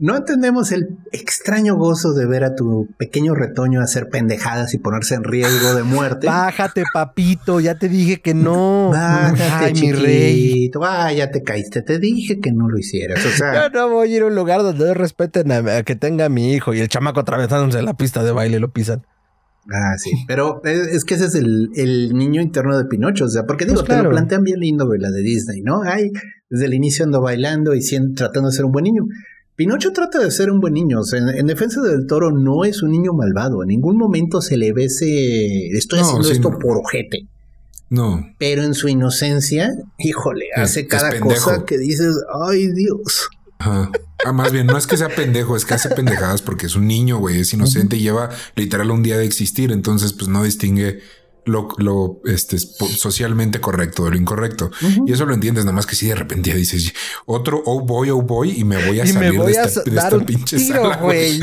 No entendemos el extraño gozo de ver a tu pequeño retoño hacer pendejadas y ponerse en riesgo de muerte. Bájate, papito, ya te dije que no. Bájate, Ay, mi rey. Ah, ya te caíste. Te dije que no lo hicieras. O Yo sea, no voy a ir a un lugar donde respeten a, a que tenga a mi hijo y el chamaco atravesándose la pista de baile lo pisan. ah, sí. Pero es, es que ese es el, el niño interno de Pinocho. O sea, porque digo, Pues te lo plantean bien lindo, güey, la de Disney, ¿no? Ay, desde el inicio ando bailando y siendo, tratando de ser un buen niño. Pinocho trata de ser un buen niño. O sea, en, en defensa del toro no es un niño malvado. En ningún momento se le ve ese. Estoy No, haciendo sí, esto no. por ojete. No. Pero en su inocencia, híjole, Es- hace cada cosa que dices, ay Dios. Ajá. Ah, más bien, no es que sea pendejo, es que hace pendejadas porque es un niño, güey, es inocente y lleva literal un día de existir. Entonces, pues no distingue lo, lo este, socialmente correcto de lo incorrecto. Y eso lo entiendes, nada más que si de repente ya dices otro oh boy, oh boy, y me voy a Y salir voy de a esta, de dar esta un pinche tiro, sala, güey.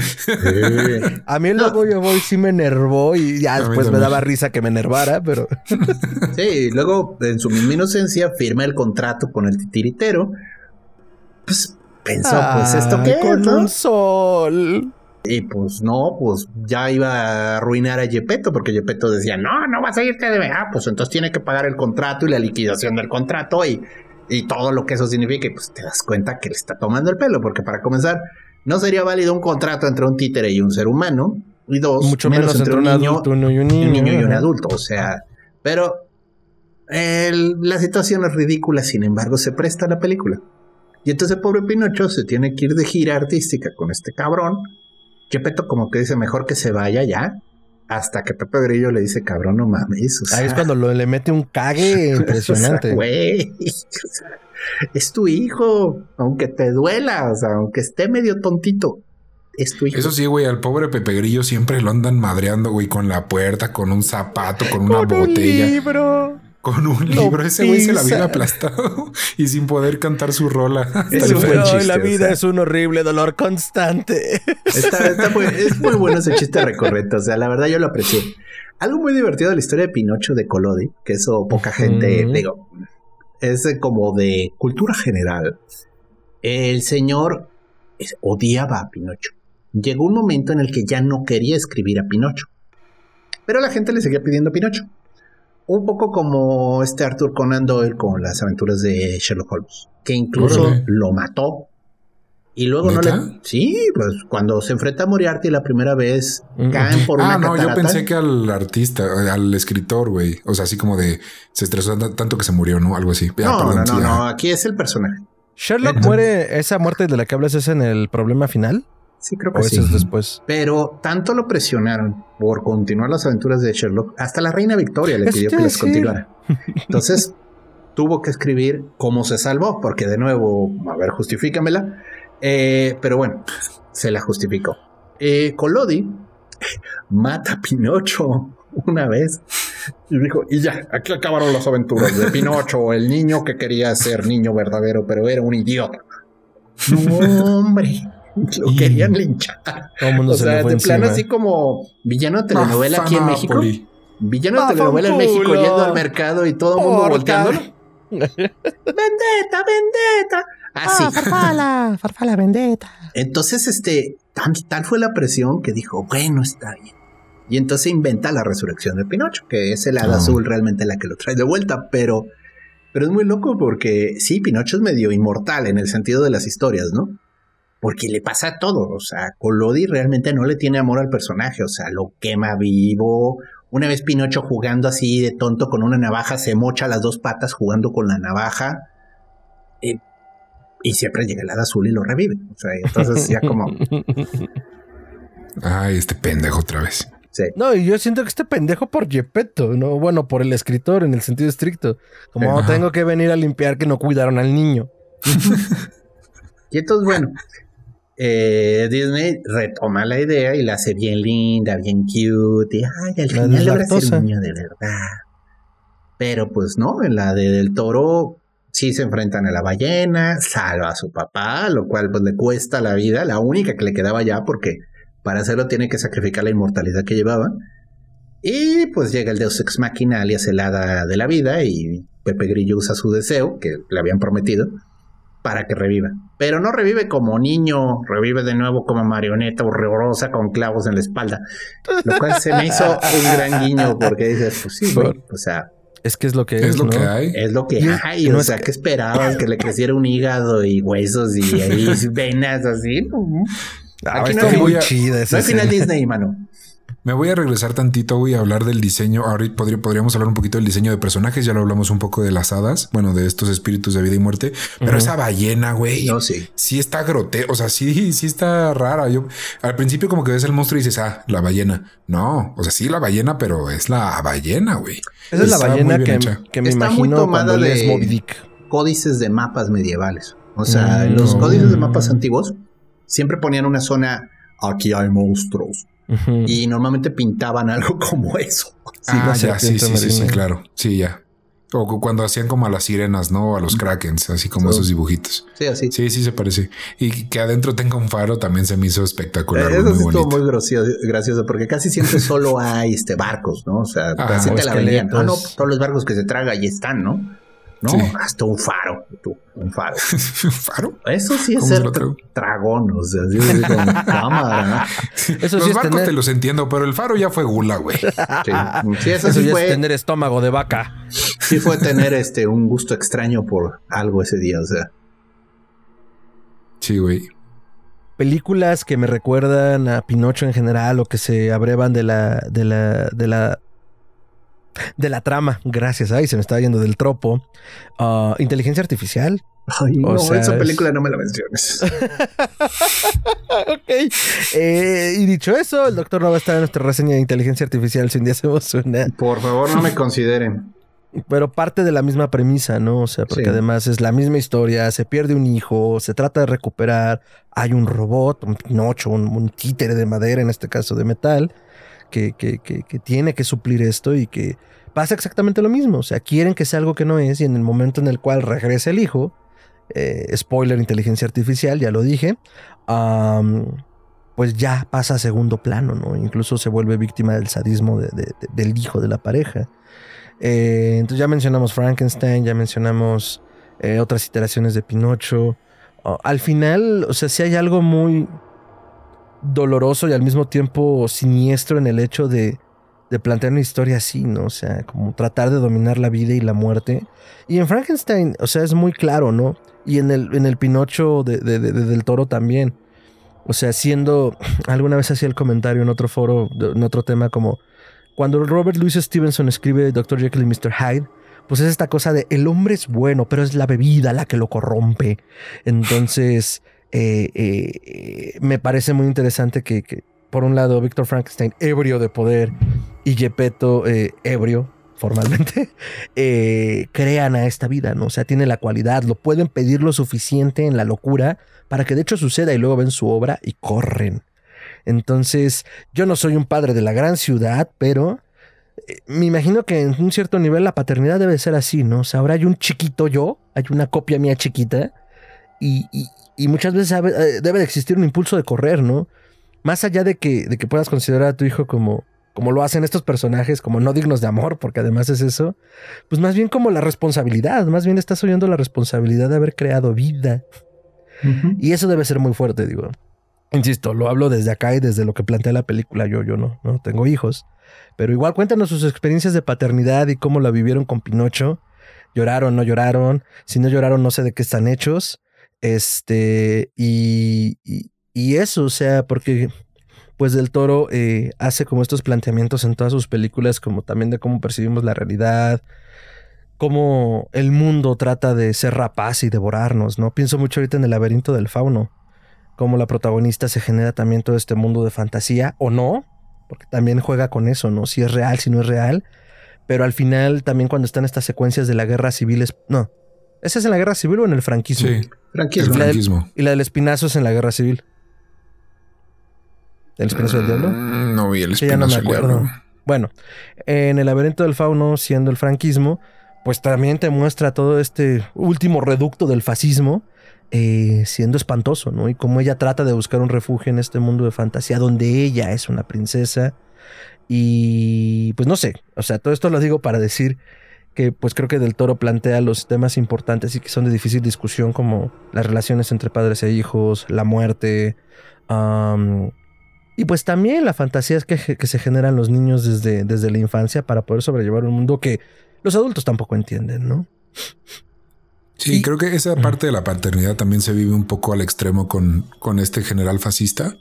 A mí el lobo yo voy sí me enervó y ya después me daba risa que me enervara, pero Sí, y luego en su misma inocencia firma el contrato con el titiritero. Pues pensó, pues esto qué, con ¿no? un sol. Y pues no, pues ya iba a arruinar a Gepetto porque Gepetto decía, no, no vas a irte de ah, pues entonces tiene que pagar el contrato y la liquidación del contrato y, y todo lo que eso significa. Y pues te das cuenta que le está tomando el pelo, porque para comenzar, no sería válido un contrato entre un títere y un ser humano. Y dos, Mucho menos, entre un niño, adulto uno y un niño. un niño y un adulto. O sea, pero el- la situación es ridícula, sin embargo, se presta a la película. Y entonces, pobre Pinocho se tiene que ir de gira artística con este cabrón. Gepetto como que dice mejor que se vaya ya. Hasta que Pepe Grillo le dice, cabrón, no mames. O sea, Ahí es cuando lo- le mete un cague impresionante. o sea, güey, o sea, es tu hijo, aunque te duela, o sea, aunque esté medio tontito, es tu hijo. Eso sí, güey, al pobre Pepe Grillo siempre lo andan madreando, güey, con la puerta, con un zapato, con una Con un botella, libro. Con un Lo libro. Ese güey se la pisa. aplastado y sin poder cantar su rola. Es Hasta un el chiste, la o vida sea. es un horrible dolor constante. Está, está muy, es muy bueno ese chiste recurrente. O sea, la verdad yo lo aprecié. Algo muy divertido de la historia de Pinocho de Collodi, que eso poca gente, digo, es como de cultura general. El señor es- odiaba a Pinocho. Llegó un momento en el que ya no quería escribir a Pinocho. Pero la gente le seguía pidiendo a Pinocho. Un poco como este Arthur Conan Doyle con las aventuras de Sherlock Holmes, que incluso Órale. lo mató. Y luego no le. Sí, pues cuando se enfrenta a Moriarty la primera vez, Mm. caen por una Ah, no, yo pensé que al artista, al escritor, güey. O sea, así como de se estresó tan- tanto que se murió, ¿no? Algo así. Ah, No, perdón, no, no, no, aquí es el personaje. Sherlock muere, esa muerte de la que hablas es en el problema final. Sí, creo O que eso sí. es después. Pero tanto lo presionaron por continuar las aventuras de Sherlock, hasta la reina Victoria le pidió que las continuara. Entonces tuvo que escribir cómo se salvó, porque de nuevo, a ver, justifícamela. Eh, pero bueno, se la justificó. Eh, Collodi mata a Pinocho una vez y dijo: Y ya, aquí acabaron las aventuras de Pinocho, el niño que quería ser niño verdadero, pero era un idiota. No, hombre. Lo Y- querían linchar. Todo el mundo O se sea, le fue de plano encima. así como villano de telenovela aquí en México. Villano de Ah, telenovela en México yendo al mercado y todo el mundo volteándolo. ¡Vendetta, vendetta! Así. Ah, farfala, farfala vendetta. Entonces, este, tan, tal fue la presión que dijo, bueno, está bien. Y entonces inventa la resurrección de Pinocho, que es el hada Ah. azul realmente la que lo trae de vuelta, pero, pero es muy loco porque sí, Pinocho es medio inmortal en el sentido de las historias, ¿no? Porque le pasa todo, o sea, Collodi realmente no le tiene amor al personaje, o sea, lo quema vivo. Una vez Pinocho jugando así de tonto con una navaja, se mocha las dos patas jugando con la navaja. eh, y siempre llega el hada azul y lo revive. O sea, entonces ya como... Ay, este pendejo otra vez. sí. No, y yo siento que este pendejo por Gepetto, no, bueno, por el escritor en el sentido estricto. Como Ajá. tengo que venir a limpiar que no cuidaron al niño. Y entonces, bueno, eh, Disney retoma la idea y la hace bien linda, bien cute. Y ay, al final logra ser niño de verdad. Pero pues no, en la de Del Toro sí se enfrentan a la ballena, salva a su papá, lo cual pues le cuesta la vida, la única que le quedaba ya, porque para hacerlo tiene que sacrificar la inmortalidad que llevaba. Y pues llega el Deus Ex Machina, alias el hada de la vida, y Pepe Grillo usa su deseo, que le habían prometido, para que reviva. Pero no revive como niño, revive de nuevo como marioneta horrorosa con clavos en la espalda. Lo cual se me hizo un gran guiño porque dices, pues sí, güey, o sea, Es que es lo que es, Es lo ¿no? que hay. es lo que es- hay. no o es sea, que- que esperabas que le creciera un hígado y huesos y ahí venas así. No, Ah, Aquí está no hay- muy chida no esa hay final. Disney, mano. Me voy a regresar tantito, voy a hablar del diseño. Ahorita podríamos hablar un poquito del diseño de personajes. Ya lo hablamos un poco de las hadas, bueno, de estos espíritus de vida y muerte. Pero esa ballena, güey, no, sí. sí está grote, o sea, sí, sí está rara. Yo al principio como que ves el monstruo y dices, ah, la ballena. No, o sea, sí la ballena, pero es la ballena, güey. Esa es la ballena que, me está imagino muy tomada de Moby códices de mapas medievales. O sea, mm, los códices de mapas antiguos siempre ponían una zona aquí hay monstruos y normalmente pintaban algo como eso. ah, ya, sí, sí, sí, claro. Sí, ya. O cuando hacían como a las sirenas, ¿no? A los krakens, así como esos dibujitos. Sí, así. Sí, sí se parece. Y que adentro tenga un faro también se me hizo espectacular. eso muy, sí muy gracioso, gracioso, porque casi siempre solo hay este barcos, ¿no? O sea, así te la venían. Ah, no, todos los barcos que se traga ahí están, ¿no? No, hasta un faro, tú, un faro. ¿Un faro? Eso sí es ser dragón, o sea, así es como cámara. Eso los sí barcos te los entiendo, pero el faro ya fue gula, güey. Sí, eso, sí fue tener estómago de vaca. Sí fue tener este un gusto extraño por algo ese día, o sea. Sí, güey. Películas que me recuerdan a Pinocho en general o que se abrevan de la de la de la de la trama, gracias. Ay, se me estaba yendo del tropo. Ah, inteligencia artificial. Ay, no, esa película no me la menciones. ok. Eh, y dicho eso, el doctor no va a estar en nuestra reseña de inteligencia artificial si un día hacemos una. Por favor, no me consideren. Pero parte de la misma premisa, ¿no? O sea, porque además es la misma historia, se pierde un hijo, se trata de recuperar, hay un robot, un pinocho, un títere de madera, en este caso de metal, que, tiene que suplir esto y que pasa exactamente lo mismo. O sea, quieren que sea algo que no es y en el momento en el cual regresa el hijo, eh, spoiler, inteligencia artificial, ya lo dije, pues ya pasa a segundo plano, ¿no? Incluso se vuelve víctima del sadismo del hijo de la pareja. Eh, entonces ya mencionamos Frankenstein, ya mencionamos eh, otras iteraciones de Pinocho. Ah, al final, o sea, si hay algo muy doloroso y al mismo tiempo siniestro en el hecho de, de plantear una historia así, ¿no? O sea, como tratar de dominar la vida y la muerte. Y en Frankenstein, o sea, es muy claro, ¿no? Y en el, en el Pinocho de, del Toro también. O sea, siendo, alguna vez hacía el comentario en otro foro, en otro tema, como cuando Robert Louis Stevenson escribe Dr. Jekyll y Mr. Hyde, pues es esta cosa de el hombre es bueno, pero es la bebida la que lo corrompe. Entonces, eh, eh, me parece muy interesante que, por un lado, Víctor Frankenstein, ebrio de poder, y Gepetto, eh, ebrio, formalmente, crean a esta vida, ¿no? O sea, tiene la cualidad, lo pueden pedir lo suficiente en la locura para que de hecho suceda y luego ven su obra y corren. Entonces, yo no soy un padre de la gran ciudad, pero me imagino que en un cierto nivel la paternidad debe ser así, ¿no? O sea, ahora hay un chiquito yo, hay una copia mía chiquita, y, y muchas veces eh, debe de existir un impulso de correr, ¿no? Más allá de que, de que puedas considerar a tu hijo como, como lo hacen estos personajes, como no dignos de amor, porque además es eso, pues más bien como la responsabilidad, más bien estás oyendo la responsabilidad de haber creado vida. Y eso debe ser muy fuerte, digo. Insisto, lo hablo desde acá y desde lo que plantea la película. Yo, yo no, no tengo hijos. Pero igual cuéntanos sus experiencias de paternidad y cómo la vivieron con Pinocho. ¿Lloraron, no lloraron? Si no lloraron, no sé de qué están hechos. Este, y, y, eso, o sea, porque pues del toro eh, hace como estos planteamientos en todas sus películas, como también de cómo percibimos la realidad, cómo el mundo trata de ser rapaz y devorarnos, ¿no? Pienso mucho ahorita en el laberinto del fauno, cómo la protagonista se genera también todo este mundo de fantasía, o no, porque también juega con eso, ¿no? Si es real, si no es real, pero al final también cuando están estas secuencias de la guerra civil, es, no, ¿Esa es en la guerra civil o en el franquismo? Sí, franquismo. franquismo. ¿Y la del espinazo es en la guerra civil? ¿El espinazo del diablo? Mm, no vi el espinazo del diablo. Bueno, en el laberinto del fauno, siendo el franquismo, pues también te muestra todo este último reducto del fascismo, eh, siendo espantoso, ¿no? Y cómo ella trata de buscar un refugio en este mundo de fantasía donde ella es una princesa. Y pues no sé, o sea, todo esto lo digo para decir que pues creo que Del Toro plantea los temas importantes y que son de difícil discusión como las relaciones entre padres e hijos, la muerte, y pues también la fantasía que, que, se generan los niños desde, desde la infancia para poder sobrellevar un mundo que los adultos tampoco entienden, ¿no? Sí, creo que esa parte de la paternidad también se vive un poco al extremo con, con este general fascista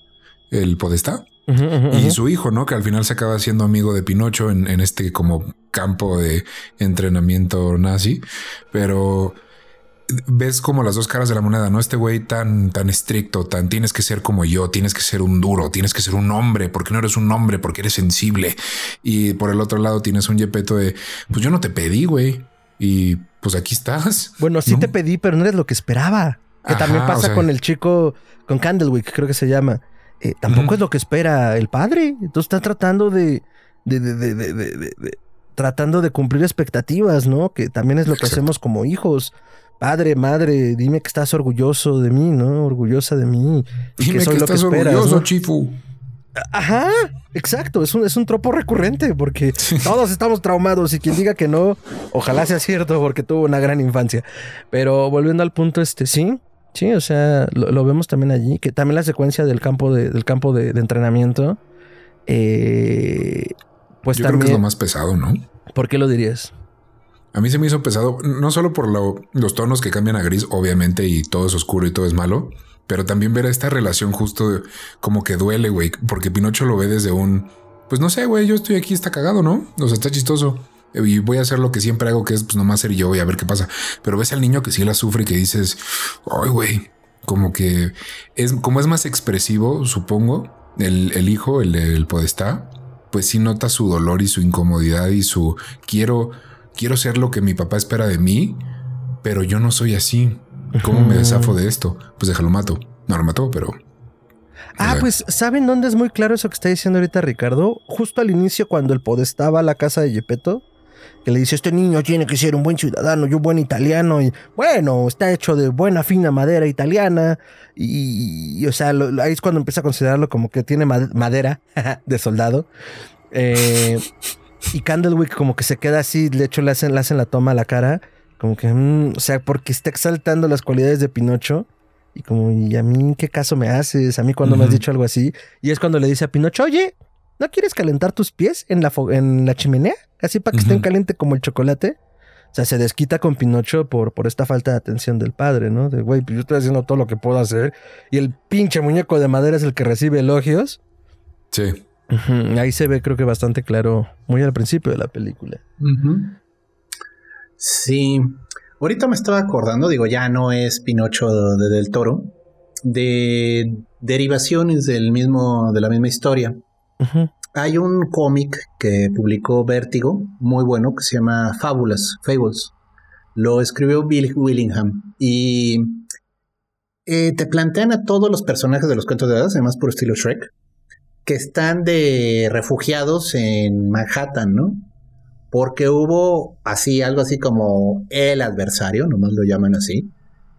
el Podestá. Y su hijo, ¿no? Que al final se acaba siendo amigo de Pinocho en, en este como campo de entrenamiento nazi. Pero ves como las dos caras de la moneda, ¿no? Este güey tan, tan estricto, tan tienes que ser como yo, tienes que ser un duro, tienes que ser un hombre, porque no eres un hombre, porque eres sensible. Y por el otro lado tienes un yepeto de, pues yo no te pedí, güey. Y pues aquí estás. Bueno, sí te pedí, pero no eres lo que esperaba. Que también pasa con el chico, con Candlewick, creo que se llama. Eh, tampoco es lo que espera el padre. Entonces está tratando de, de, de, de tratando de cumplir expectativas, ¿no? Que también es lo que hacemos como hijos. Padre, madre, dime que estás orgulloso de mí, ¿no? Orgullosa de mí. Dime que soy lo que esperas, orgulloso, Chifu. Ajá, exacto, es un, es un tropo recurrente porque todos estamos traumados y quien diga que no, ojalá sea cierto porque tuvo una gran infancia. Pero volviendo al punto, este, sí, sí, o sea, lo, vemos también allí, que también la secuencia del campo de, del campo de, entrenamiento, eh, pues Yo también... creo que es lo más pesado, ¿no? ¿Por qué lo dirías? A mí se me hizo pesado, no solo por los tonos que cambian a gris, obviamente, y todo es oscuro y todo es malo, pero también ver esta relación justo como que duele, güey, porque Pinocho lo ve desde un, pues no sé, güey, yo estoy aquí, está cagado, ¿no? O sea, está chistoso. Y voy a hacer lo que siempre hago, que es pues nomás ser yo y a ver qué pasa. Pero ves al niño que sí la sufre y que dices, ay, güey, como que es, como es más expresivo, supongo, el, el hijo, el, el podestá, pues sí nota su dolor y su incomodidad y su quiero quiero ser lo que mi papá espera de mí, pero yo no soy así. ¿Cómo me desafo de esto? Pues déjalo mato. No lo mató, pero. Ah, pues, ¿saben dónde es muy claro eso que está diciendo ahorita Ricardo? Justo al inicio, cuando el podestaba a la casa de Gepetto, que le dice: Este niño tiene que ser un buen ciudadano y un buen italiano, y bueno, está hecho de buena, fina madera italiana, y, o sea, ahí es cuando empieza a considerarlo como que tiene madera de soldado. Eh, y Candlewick como que se queda así, de hecho le hacen, le hacen la toma a la cara, como que, mm, o sea, porque está exaltando las cualidades de Pinocho. Y como, ¿y a mí qué caso me haces? A mí cuando me has dicho algo así. Y es cuando le dice a Pinocho, oye, ¿no quieres calentar tus pies en la, en la chimenea? Así para que estén caliente como el chocolate. O sea, se desquita con Pinocho por, por esta falta de atención del padre, ¿no? De, güey, pues yo estoy haciendo todo lo que puedo hacer. Y el pinche muñeco de madera es el que recibe elogios. Sí. Ahí se ve, creo que bastante claro, muy al principio de la película. Sí. Ahorita me estaba acordando, digo, ya no es Pinocho de Del Toro, de derivaciones del mismo, de la misma historia. Hay un cómic que publicó Vértigo, muy bueno, que se llama Fábulas, Fables. Lo escribió Bill Willingham y eh, te plantean a todos los personajes de los cuentos de hadas, además por estilo Shrek que están de refugiados en Manhattan, ¿no? Porque hubo así, algo así como el adversario, nomás lo llaman así.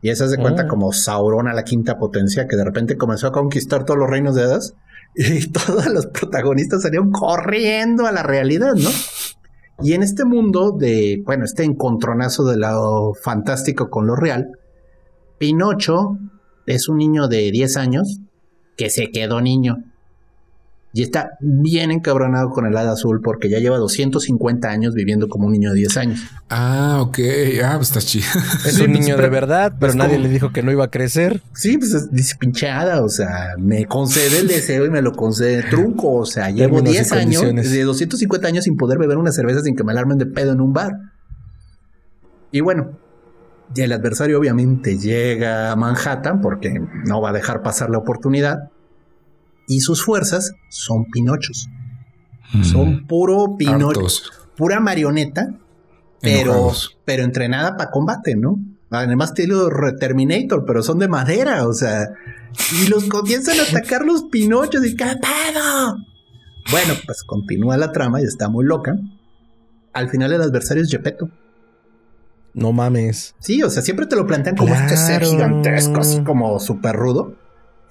Y eso se cuenta oh. como Sauron a la quinta potencia, que de repente comenzó a conquistar todos los reinos de hadas. Y todos los protagonistas salieron corriendo a la realidad, ¿no? Y en este mundo de, bueno, este encontronazo de lo fantástico con lo real, Pinocho es un niño de 10 años que se quedó niño y está bien encabronado con el hada azul porque ya lleva 250 años viviendo como un niño de 10 años. Ah, ok. Ah, pues está chido. Es un niño de verdad, pero nadie le dijo que no iba a crecer. Sí, pues dice pinchada, o sea, me concede el deseo y me lo concede trunco. O sea, llevo 10 años, de 250 años sin poder beber una cerveza sin que me alarmen de pedo en un bar. Y bueno, y el adversario obviamente llega a Manhattan porque no va a dejar pasar la oportunidad y sus fuerzas son pinochos. Mm. Son puro pinocho, pura marioneta, pero, pero entrenada para combate, ¿no? Además tiene Terminator, pero son de madera, o sea, y los comienzan a atacar los pinochos y ¿qué pedo? Bueno, pues continúa la trama y está muy loca. Al final el adversario es Gepetto. No mames. Sí, o sea, siempre te lo plantean como este ser gigantesco, así como súper rudo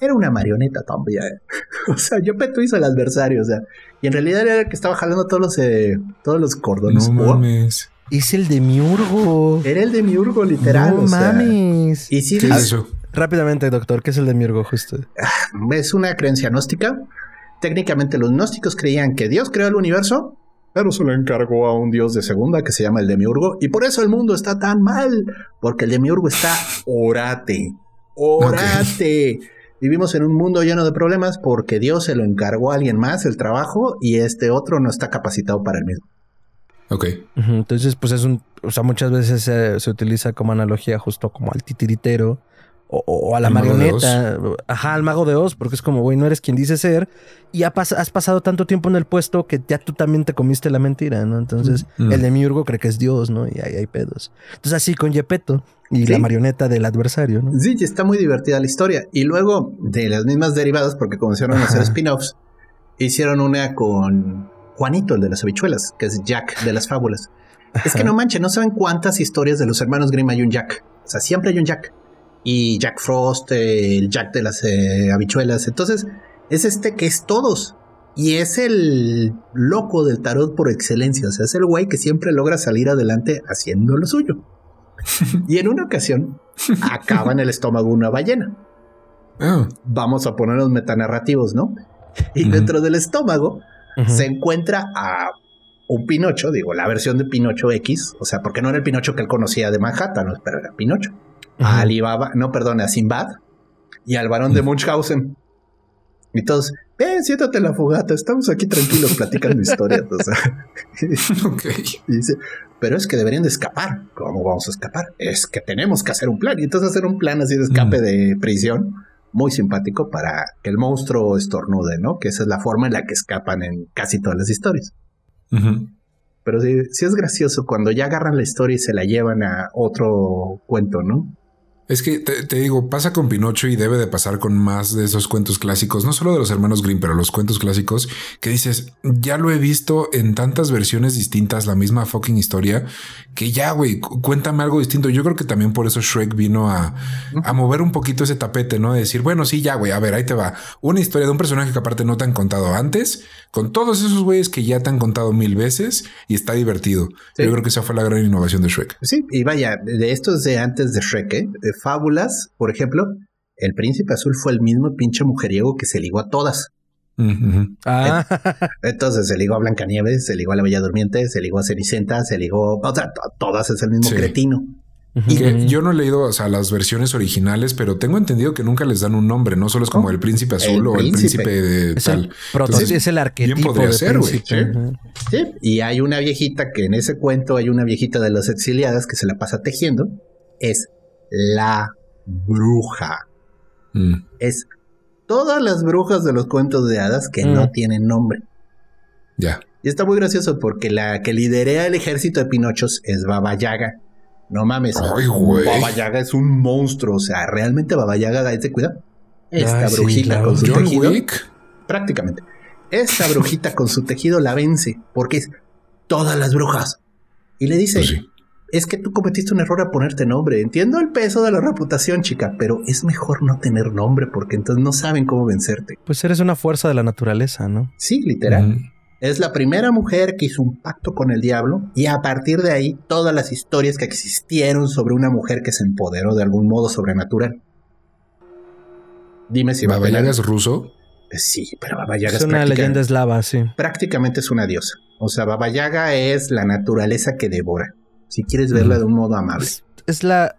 era una marioneta también. o sea, yo peto hizo el adversario, o sea, y en realidad era el que estaba jalando todos los, eh, todos los cordones. No mames. Es el de Miurgo. Era el de Miurgo, literal. No mames. Y sí, ¿Qué es eso? Rápidamente, doctor, ¿qué es el de Miurgo justo? Ah, es una creencia gnóstica. Técnicamente los gnósticos creían que Dios creó el universo, pero se lo encargó a un dios de segunda que se llama el Demiurgo. Y por eso el mundo está tan mal, porque el Demiurgo está orate. Orate. Vivimos en un mundo lleno de problemas porque Dios se lo encargó a alguien más el trabajo y este otro no está capacitado para el mismo. Ok. Entonces, pues es un. O sea, muchas veces se, se utiliza como analogía justo como al titiritero o, o a la de marioneta. Ajá, al mago de Oz, porque es como, güey, no eres quien dice ser. Y ha pas- has pasado tanto tiempo en el puesto que ya tú también te comiste la mentira, ¿no? Entonces, Mm. el demiurgo cree que es Dios, ¿no? Y ahí hay pedos. Entonces, así con Yepeto y Sí. la marioneta del adversario, ¿no? Sí, está muy divertida la historia. Y luego, de las mismas derivadas, porque comenzaron a hacer spin-offs, hicieron una con Juanito, el de las habichuelas, que es Jack de las fábulas. Es que no manchen, no saben cuántas historias de los hermanos Grimm hay un Jack. O sea, siempre hay un Jack. Y Jack Frost, eh, el Jack de las eh, habichuelas. Entonces, es este que es todos. Y es el loco del tarot por excelencia. O sea, es el güey que siempre logra salir adelante haciendo lo suyo. y en una ocasión, acaba en el estómago una ballena. Ah, Vamos a ponernos metanarrativos, ¿no? Y dentro del estómago se encuentra a un Pinocho, digo, la versión de Pinocho X, o sea, porque no era el Pinocho que él conocía de Manhattan, pero era Pinocho. A Ujú. Alibaba, no, perdón, a Sinbad y al varón de Munchausen. Y todos, eh, siéntate en la fogata, estamos aquí tranquilos platicando historias. O sea, y dice, pero es que deberían de escapar. ¿Cómo vamos a escapar? Es que tenemos que hacer un plan. Y entonces hacer un plan así de escape Mm. de prisión, muy simpático para que el monstruo estornude, ¿no? Que esa es la forma en la que escapan en casi todas las historias. Pero sí, sí es gracioso cuando ya agarran la historia y se la llevan a otro cuento, ¿no? Es que te, te digo, pasa con Pinocho y debe de pasar con más de esos cuentos clásicos, no solo de los hermanos Grimm, pero los cuentos clásicos que dices, ya lo he visto en tantas versiones distintas, la misma fucking historia, que ya, güey, cu- cuéntame algo distinto. Yo creo que también por eso Shrek vino a, a mover un poquito ese tapete, ¿no? De decir, bueno, sí, ya, güey, a ver, ahí te va. Una historia de un personaje que aparte no te han contado antes, con todos esos güeyes que ya te han contado mil veces y está divertido. Sí. Yo creo que esa fue la gran innovación de Shrek. Sí, y vaya, de estos de antes de Shrek, ¿eh? Fábulas, por ejemplo, el príncipe azul fue el mismo pinche mujeriego que se ligó a todas. Ah, Entonces se ligó a Blancanieves, se ligó a la Bella Durmiente, se ligó a Cenicienta, se ligó, o sea, to- todas es el mismo Sí. cretino. yo no he leído o sea, las versiones originales, pero tengo entendido que nunca les dan un nombre, no solo es como Oh, el príncipe azul el o el príncipe. príncipe de es, tal. Entonces, es el arquetipo podría de ser, güey. Sí, y hay una viejita que en ese cuento hay una viejita de las exiliadas que se la pasa tejiendo. Es la bruja. Mm, Es todas las brujas de los cuentos de hadas que Mm. no tienen nombre. ya. Y está muy gracioso porque la que liderea el ejército de Pinochos es Baba Yaga. No mames. Ay, güey. Baba Yaga es un monstruo. O sea, realmente Baba Yaga, ahí te cuida. Esta Ay, sí, brujita la con su John tejido. Wick. Prácticamente. Esta brujita con su tejido la vence porque es todas las brujas. Y le dice, Pues sí. Es que tú cometiste un error a ponerte nombre. Entiendo el peso de la reputación, chica, pero es mejor no tener nombre porque entonces no saben cómo vencerte. Pues eres una fuerza de la naturaleza, ¿no? Sí, literal. Ujú. Es la primera mujer que hizo un pacto con el diablo y a partir de ahí todas las historias que existieron sobre una mujer que se empoderó de algún modo sobrenatural. Dime si va a Baba. Yaga es ruso. Sí, pero Baba Yaga Es es, una leyenda eslava, sí. prácticamente es una diosa. O sea, Baba Yaga es la naturaleza que devora. Si quieres verla de un modo amable. Es, es la...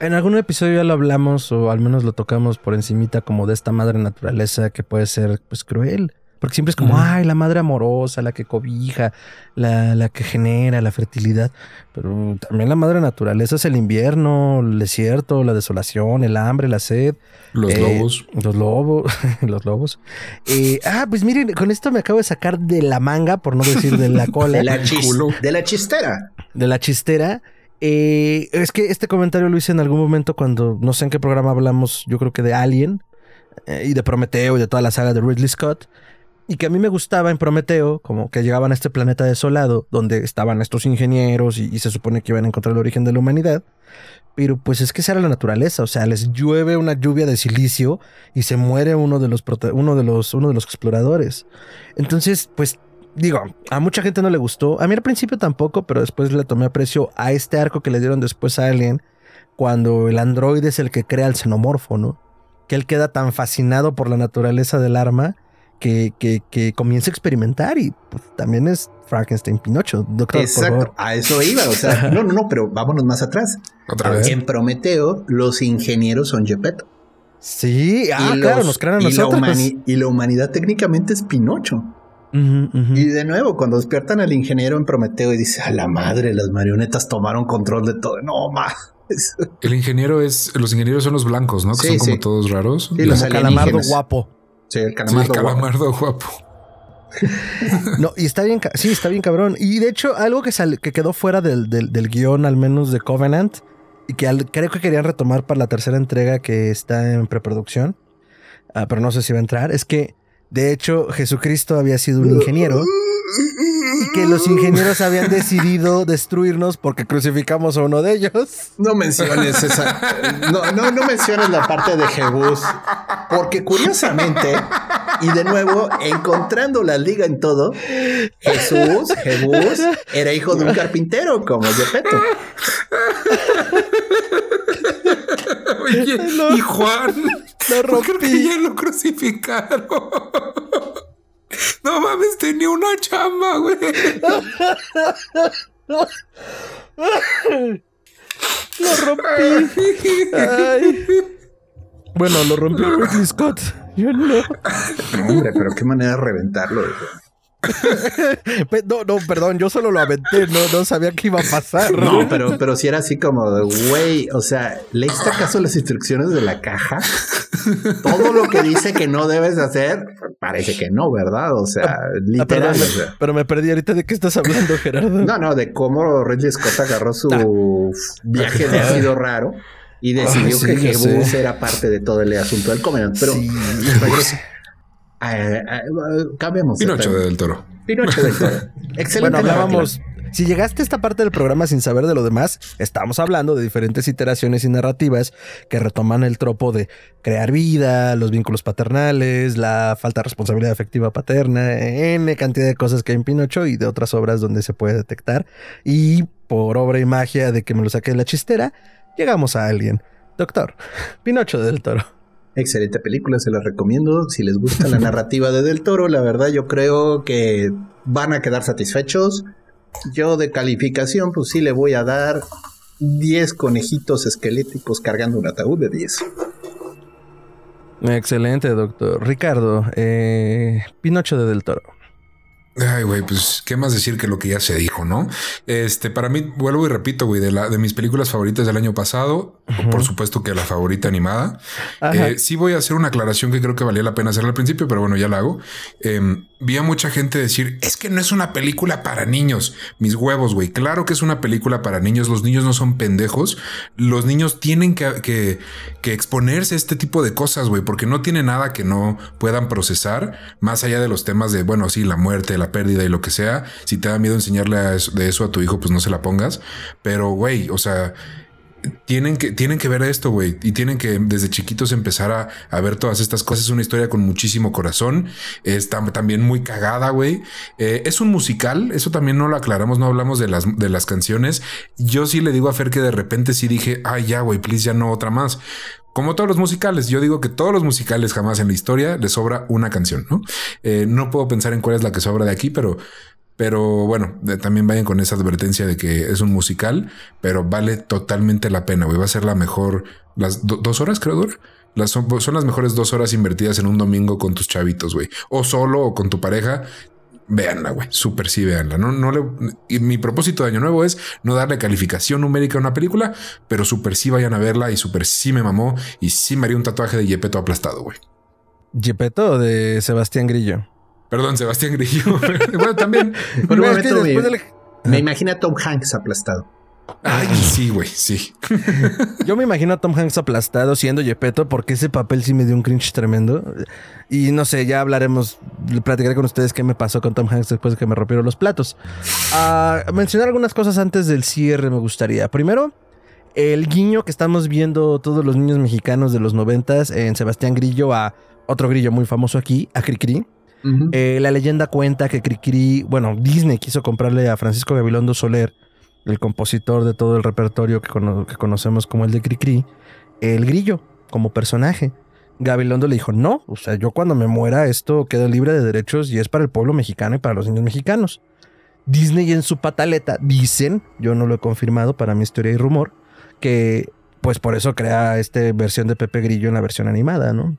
En algún episodio ya lo hablamos o al menos lo tocamos por encimita como de esta madre naturaleza que puede ser pues cruel. Porque siempre es como, ay, la madre amorosa, la que cobija, la, la que genera la fertilidad. Pero también la madre naturaleza es el invierno, el desierto, la desolación, el hambre, la sed. Los Eh, lobos. Los lobos. los lobos. Eh, ah, pues miren, con esto me acabo de sacar de la manga, por no decir de la cola. La, de la chistera. De la chistera. Eh, es que este comentario lo hice en algún momento cuando no sé en qué programa hablamos, yo creo que de Alien eh, y de Prometeo y de toda la saga de Ridley Scott. Y que a mí me gustaba en Prometeo, como que llegaban a este planeta desolado, donde estaban estos ingenieros y, se supone que iban a encontrar el origen de la humanidad. Pero pues es que esa era la naturaleza, o sea, les llueve una lluvia de silicio y se muere uno de los, uno de los, uno de los exploradores. Entonces, pues digo, a mucha gente no le gustó. A mí al principio tampoco, pero después le tomé aprecio a este arco que le dieron después a Alien, cuando el androide es el que crea el xenomorfo, ¿no? Que él queda tan fascinado por la naturaleza del arma que, que, que comienza a experimentar y pues, también es Frankenstein Pinocho. Doctor, por Exacto. favor. A eso iba. O sea, no, no, no, pero vámonos más atrás. Otra vez. En Prometeo, los ingenieros son Gepetto. Sí, ah, claro, nos crean a nosotros. La y la humanidad técnicamente es Pinocho. Y de nuevo, cuando despiertan al ingeniero en Prometeo y dice, a la madre, las marionetas tomaron control de todo. No, más. El ingeniero es, los ingenieros son los blancos, ¿no? Que son como todos raros. Sí, los calamardo guapo. Sí, el calamardo, guapo. no, y está bien, sí, está bien cabrón. Y de hecho, algo que, que quedó fuera del, del, guion, al menos de Covenant, y que creo que querían retomar para la tercera entrega que está en preproducción, ah, pero no sé si va a entrar, es que de hecho Jesucristo había sido un ingeniero y que los ingenieros habían decidido destruirnos porque crucificamos a uno de ellos. No menciones esa. No, no, no menciones la parte de Jebus. Porque curiosamente, y de nuevo, encontrando la liga en todo, Jesús, Jebus, era hijo de un carpintero como Gepetto. Oye, y Juan. Lo rompí. que ya lo crucificaron. No mames, tenía una chamba, güey. Lo rompí. Ay. Bueno, lo rompió Ridley Scott. Yo no. no. Hombre, pero qué manera de reventarlo. no, no, perdón, yo solo lo aventé, no, no sabía qué iba a pasar. No, pero, pero si era así como de, güey, o sea, ¿leíste acaso las instrucciones de la caja? Todo lo que dice que no debes hacer, parece que no, ¿verdad? O sea, ah, literal. pero me perdí ahorita de qué estás hablando, Gerardo. No, no, de cómo Ridley Scott agarró su ah. viaje de ácido raro y decidió que Jebus era parte de todo el asunto del Covenant. Pero eh, eh, cambiamos. Pinocho del Toro. Pinocho del Toro. Excelente. Bueno, hablábamos. Si llegaste a esta parte del programa sin saber de lo demás, estamos hablando de diferentes iteraciones y narrativas que retoman el tropo de crear vida, los vínculos paternales, la falta de responsabilidad afectiva paterna, N cantidad de cosas que hay en Pinocho y de otras obras donde se puede detectar. Y por obra y magia de que me lo saqué de la chistera, llegamos a alguien. Doctor, Pinocho del Toro. Excelente película, se la recomiendo. Si les gusta la narrativa de Del Toro, la verdad yo creo que van a quedar satisfechos. Yo de calificación, pues sí le voy a dar 10 conejitos esqueléticos cargando un ataúd de 10. Excelente, doctor. Ricardo, eh, Pinocho de Del Toro. Ay, güey, pues qué más decir que lo que ya se dijo, ¿no? Este, para mí, vuelvo y repito, güey, de la de mis películas favoritas del año pasado, por supuesto que la favorita animada. Eh, sí voy a hacer una aclaración que creo que valía la pena hacerla al principio, pero bueno, ya la hago. Em, vi a mucha gente decir, es que no es una película para niños. Mis huevos, güey. Claro que es una película para niños. Los niños no son pendejos. Los niños tienen que, que, exponerse a este tipo de cosas, güey, porque no tiene nada que no puedan procesar, más allá de los temas de, bueno, sí, la muerte, la pérdida y lo que sea. Si te da miedo enseñarle de eso a tu hijo, pues no se la pongas. Pero, güey, o sea, tienen que, tienen que ver esto, güey, y tienen que desde chiquitos empezar a, ver todas estas cosas. Es una historia con muchísimo corazón. Está también muy cagada, güey. Eh, es un musical, eso también no lo aclaramos, no hablamos de las, de las canciones. Yo sí le digo a Fer que de repente sí dije, ay, ya, güey, please, ya no otra más. Como todos los musicales, yo digo que todos los musicales jamás en la historia les sobra una canción, ¿no? Eh, no puedo pensar en cuál es la que sobra de aquí, pero pero bueno, también vayan con esa advertencia de que es un musical, pero vale totalmente la pena, güey. Va a ser la mejor, las dos horas creo dura. Las son, las mejores dos horas invertidas en un domingo con tus chavitos, güey. O solo o con tu pareja. Véanla, güey. Súper sí, véanla. No, no le, y mi propósito de año nuevo es no darle calificación numérica a una película, pero súper sí vayan a verla y súper sí me mamó y sí me haría un tatuaje de Yepeto aplastado, güey. ¿Yepeto de Sebastián Grillo? Perdón, Sebastián Grillo. bueno, también. Por un momento me, imagino a Tom Hanks aplastado. Ay, sí, güey, sí. Yo me imagino a Tom Hanks aplastado siendo Yepeto porque ese papel sí me dio un cringe tremendo. Y no sé, ya hablaremos, platicaré con ustedes qué me pasó con Tom Hanks después de que me rompieron los platos. A ah, mencionar algunas cosas antes del cierre me gustaría. Primero, el guiño que estamos viendo todos los niños mexicanos de los noventas en Sebastián Grillo a otro grillo muy famoso aquí, a Cricri. Eh, la leyenda cuenta que Cricri, bueno, Disney quiso comprarle a Francisco Gabilondo Soler, el compositor de todo el repertorio que, conocemos como el de Cricri, el grillo como personaje. Gabilondo le dijo, no, o sea, yo cuando me muera esto queda libre de derechos y es para el pueblo mexicano y para los niños mexicanos. Disney en su pataleta dicen, yo no lo he confirmado para mi historia y rumor, que pues por eso crea esta versión de Pepe Grillo en la versión animada, ¿no?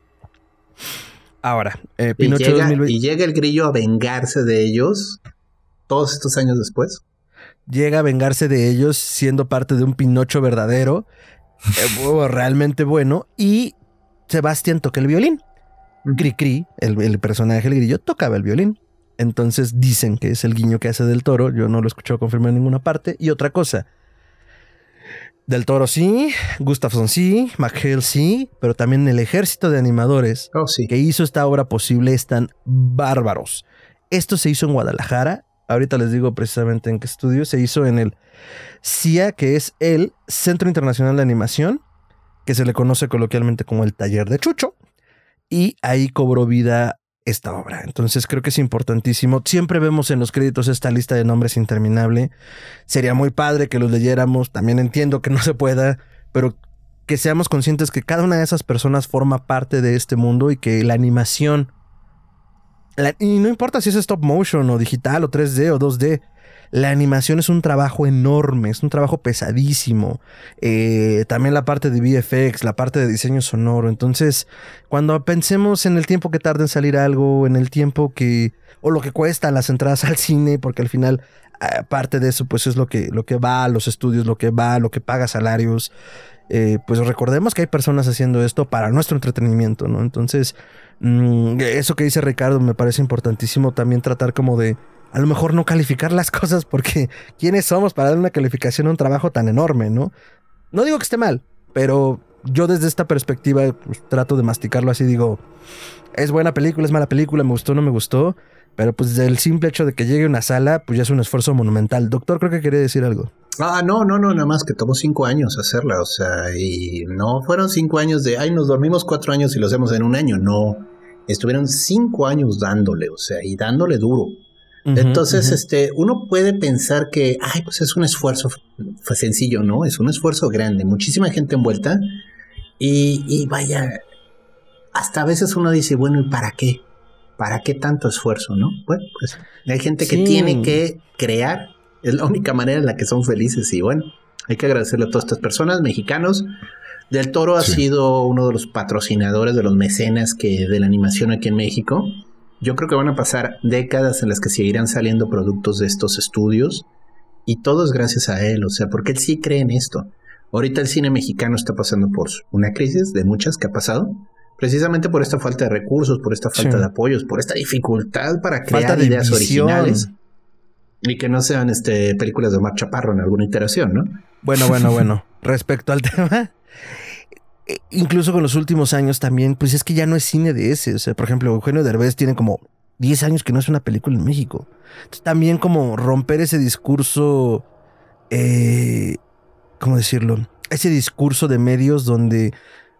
Ahora, eh, Pinocho y llega, y llega el grillo a vengarse de ellos todos estos años después. Llega a vengarse de ellos siendo parte de un Pinocho verdadero, eh, realmente bueno, y Sebastián toca el violín. Cri el, el personaje del grillo, tocaba el violín. Entonces dicen que es el guiño que hace del toro. Yo no lo he escuchado confirmar en ninguna parte. Y otra cosa. Del Toro sí, Gustafson sí, McHale sí, pero también el ejército de animadores oh, que hizo esta obra posible están bárbaros. Esto se hizo en Guadalajara. Ahorita les digo precisamente en qué estudio. Se hizo en el CIA, que es el Centro Internacional de Animación, que se le conoce coloquialmente como el Taller de Chucho. Y ahí cobró vida esta obra. Entonces creo que es importantísimo. Siempre vemos en los créditos esta lista de nombres interminable. Sería muy padre que los leyéramos. También entiendo que no se pueda, pero que seamos conscientes que cada una de esas personas forma parte de este mundo y que la animación, y no importa si es stop motion o digital o 3D o 2D, la animación es un trabajo enorme, es un trabajo pesadísimo. Eh, también la parte de VFX, la parte de diseño sonoro. Entonces, cuando pensemos en el tiempo que tarda en salir algo, en el tiempo que, o lo que cuesta las entradas al cine, porque al final parte de eso pues es lo que, lo que va a los estudios, lo que va, lo que paga salarios. Eh, pues recordemos que hay personas haciendo esto para nuestro entretenimiento, ¿no? Entonces, mm, eso que dice Ricardo me parece importantísimo también tratar como de a lo mejor no calificar las cosas porque quiénes somos para dar una calificación a un trabajo tan enorme, ¿no? No digo que esté mal, pero yo desde esta perspectiva pues, trato de masticarlo así, digo, es buena película, es mala película, me gustó, no me gustó, pero pues el simple hecho de que llegue a una sala, pues ya es un esfuerzo monumental. Doctor, creo que quería decir algo. Ah, no, no, no, nada más que tomó cinco años hacerla, o sea, y no fueron cinco años de, ay, nos dormimos cuatro años y lo hacemos en un año, no, estuvieron cinco años dándole, o sea, y dándole duro. Entonces, este, uno puede pensar que, ay, pues es un esfuerzo fue sencillo, ¿no? Es un esfuerzo grande, muchísima gente envuelta. Y, y vaya, hasta a veces uno dice, bueno, ¿y para qué? ¿Para qué tanto esfuerzo, no? Bueno, pues hay gente que tiene que crear, es la única manera en la que son felices y bueno, hay que agradecerle a todas estas personas, mexicanos. Del Toro ha sido uno de los patrocinadores de los mecenas que de la animación aquí en México. Yo creo que van a pasar décadas en las que seguirán saliendo productos de estos estudios y todo es gracias a él, o sea, porque él sí cree en esto. Ahorita el cine mexicano está pasando por una crisis de muchas que ha pasado, precisamente por esta falta de recursos, por esta falta de apoyos, por esta dificultad para crear ideas originales y que no sean este películas de Omar Chaparro en alguna iteración, ¿no? Bueno, bueno, bueno. Respecto al tema, eh, incluso con los últimos años también, pues es que ya no es cine de ese. O sea, por ejemplo, Eugenio Derbez tiene como 10 años que no es una película en México. Entonces, también como romper ese discurso, eh, ¿cómo decirlo? Ese discurso de medios donde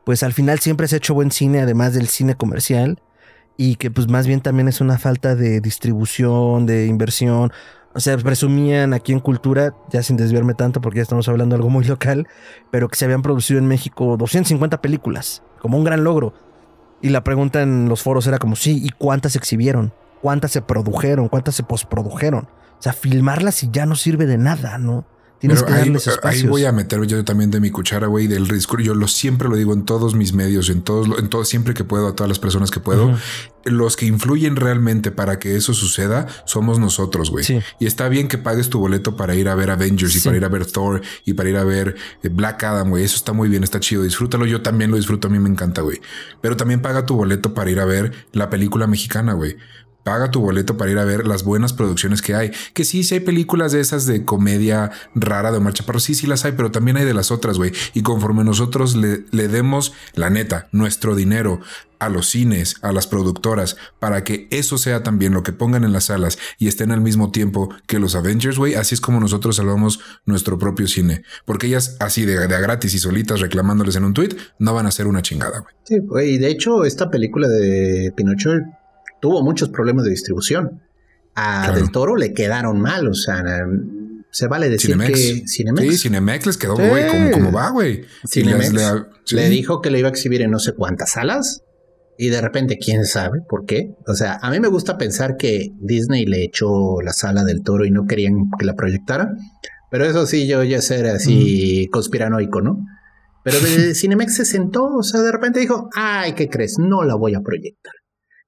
pues al final siempre se ha hecho buen cine además del cine comercial y que pues más bien también es una falta de distribución, de inversión. O sea, presumían aquí en Cultura, ya sin desviarme tanto porque ya estamos hablando de algo muy local, pero que se habían producido en México 250 películas, como un gran logro. Y la pregunta en los foros era como, sí, ¿y cuántas se exhibieron? ¿Cuántas se produjeron? ¿Cuántas se posprodujeron? O sea, filmarlas y ya no sirve de nada, ¿no? Tienes que ahí, ahí, voy a meter yo también de mi cuchara, güey, del discurso. Yo lo siempre lo digo en todos mis medios, en todos, en todo, siempre que puedo, a todas las personas que puedo. Los que influyen realmente para que eso suceda somos nosotros, güey. Y está bien que pagues tu boleto para ir a ver Avengers y para ir a ver Thor y para ir a ver eh, Black Adam, güey. Eso está muy bien, está chido. Disfrútalo. Yo también lo disfruto. A mí me encanta, güey. Pero también paga tu boleto para ir a ver la película mexicana, güey paga tu boleto para ir a ver las buenas producciones que hay. Que sí, sí hay películas de esas de comedia rara de Omar Chaparro, sí, sí las hay, pero también hay de las otras, güey. Y conforme nosotros le, le, demos, la neta, nuestro dinero a los cines, a las productoras, para que eso sea también lo que pongan en las salas y estén al mismo tiempo que los Avengers, güey, así es como nosotros salvamos nuestro propio cine. Porque ellas así de, de gratis y solitas reclamándoles en un tweet, no van a ser una chingada, güey. Sí, güey, de hecho, esta película de Pinochet tuvo muchos problemas de distribución. A Del Toro le quedaron mal, o sea, se vale decir que Cinemex. Sí, Cinemex les quedó, güey, como, va, güey. Cinemex le, dijo que le iba a exhibir en no sé cuántas salas y de repente, quién sabe por qué. O sea, a mí me gusta pensar que Disney le echó la sala del toro y no querían que la proyectara, pero eso sí, yo ya ser así conspiranoico, ¿no? Pero Cinemex se sentó, o sea, de repente dijo, ay, ¿qué crees? No la voy a proyectar.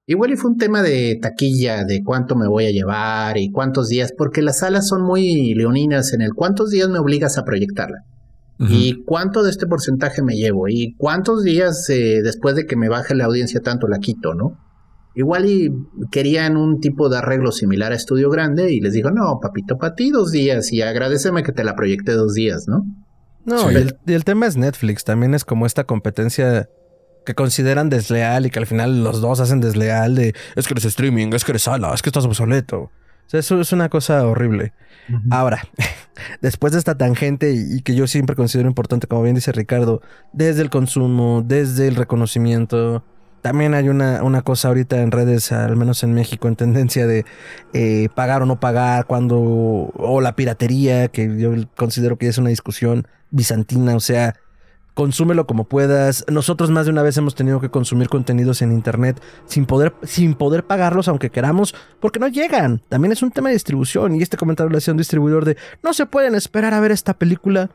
Igual y fue un tema de taquilla, de cuánto me voy a llevar y cuántos días, porque las salas son muy leoninas en el cuántos días me obligas a proyectarla. ¿Y cuánto de este porcentaje me llevo? ¿Y cuántos días eh, después de que me baje la audiencia tanto la quito, no? Igual y querían un tipo de arreglo similar a Estudio Grande y les dijo, no, papito, para ti dos días y agradeceme que te la proyecté dos días, ¿no? No, y, el, tema es Netflix, también es como esta competencia que consideran desleal y que al final los dos hacen desleal de es que eres streaming, es que eres sala, es que estás obsoleto. O sea, eso es una cosa horrible. Ahora, después de esta tangente y, que yo siempre considero importante, como bien dice Ricardo, desde el consumo, desde el reconocimiento, también hay una, una cosa ahorita en redes, al menos en México, en tendencia de eh, pagar o no pagar, cuando, o la piratería, que yo considero que es una discusión bizantina, o sea, consúmelo como puedas. Nosotros más de una vez hemos tenido que consumir contenidos en internet sin poder, sin poder pagarlos aunque queramos, porque no llegan. También es un tema de distribución y este comentario lo hacía un distribuidor de no se pueden esperar a ver esta película.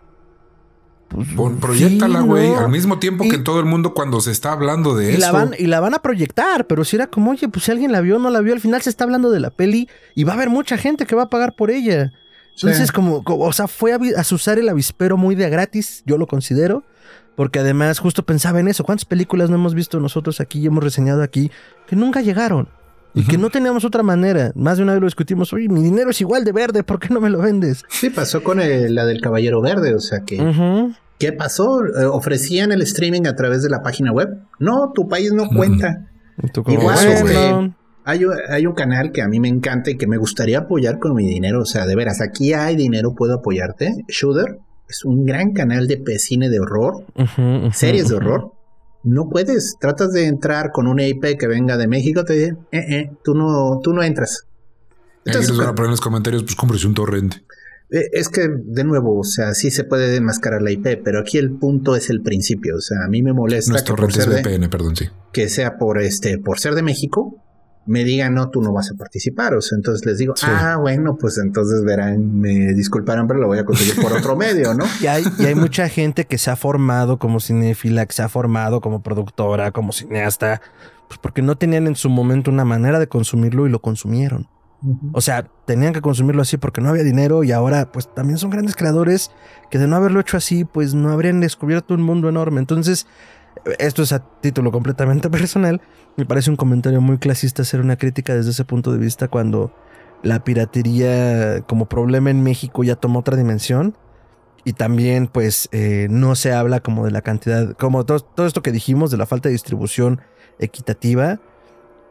Pues, proyectala, güey, al mismo tiempo que todo el mundo cuando se está hablando de y eso. La van, y la van a proyectar, pero si era como, oye, pues si alguien la vio o no la vio, al final se está hablando de la peli y va a haber mucha gente que va a pagar por ella. Entonces, como, o sea, fue a, a usar el avispero muy de gratis, yo lo considero. Porque además justo pensaba en eso. ¿Cuántas películas no hemos visto nosotros aquí y hemos reseñado aquí que nunca llegaron? Y que no teníamos otra manera. Más de una vez lo discutimos. Oye, mi dinero es igual de verde, ¿por qué no me lo vendes? Sí, pasó con la del Caballero Verde. O sea que. ¿Qué pasó? Eh, ¿Ofrecían el streaming a través de la página web? No, tu país no cuenta. Igual, hay, hay, un canal que a mí me encanta y que me gustaría apoyar con mi dinero. O sea, de veras, aquí hay dinero, puedo apoyarte. Shooter es un gran canal de cine de horror, series de horror. No puedes, tratas de entrar con una IP que venga de México, te dicen, eh, eh, tú no, tú no entras. Entonces, les van a poner en los comentarios, pues cómprese un torrente. Eh, es que, de nuevo, o sea, sí se puede demascarar la IP, pero aquí el punto es el principio. O sea, a mí me molesta. No que es VPN, perdón, sí. Que sea por este, por ser de México, me digan, no, tú no vas a participar. O sea, entonces les digo, ah, bueno, pues entonces verán, me disculparán, pero lo voy a conseguir por otro medio, ¿no? Y hay, y hay mucha gente que se ha formado como cinéfila, que se ha formado como productora, como cineasta, pues porque no tenían en su momento una manera de consumirlo y lo consumieron. O sea, tenían que consumirlo así porque no había dinero y ahora pues también son grandes creadores que de no haberlo hecho así pues no habrían descubierto un mundo enorme. Entonces, esto es a título completamente personal, me parece un comentario muy clasista hacer una crítica desde ese punto de vista cuando la piratería como problema en México ya tomó otra dimensión y también pues eh, no se habla como de la cantidad, como todo, esto que dijimos de la falta de distribución equitativa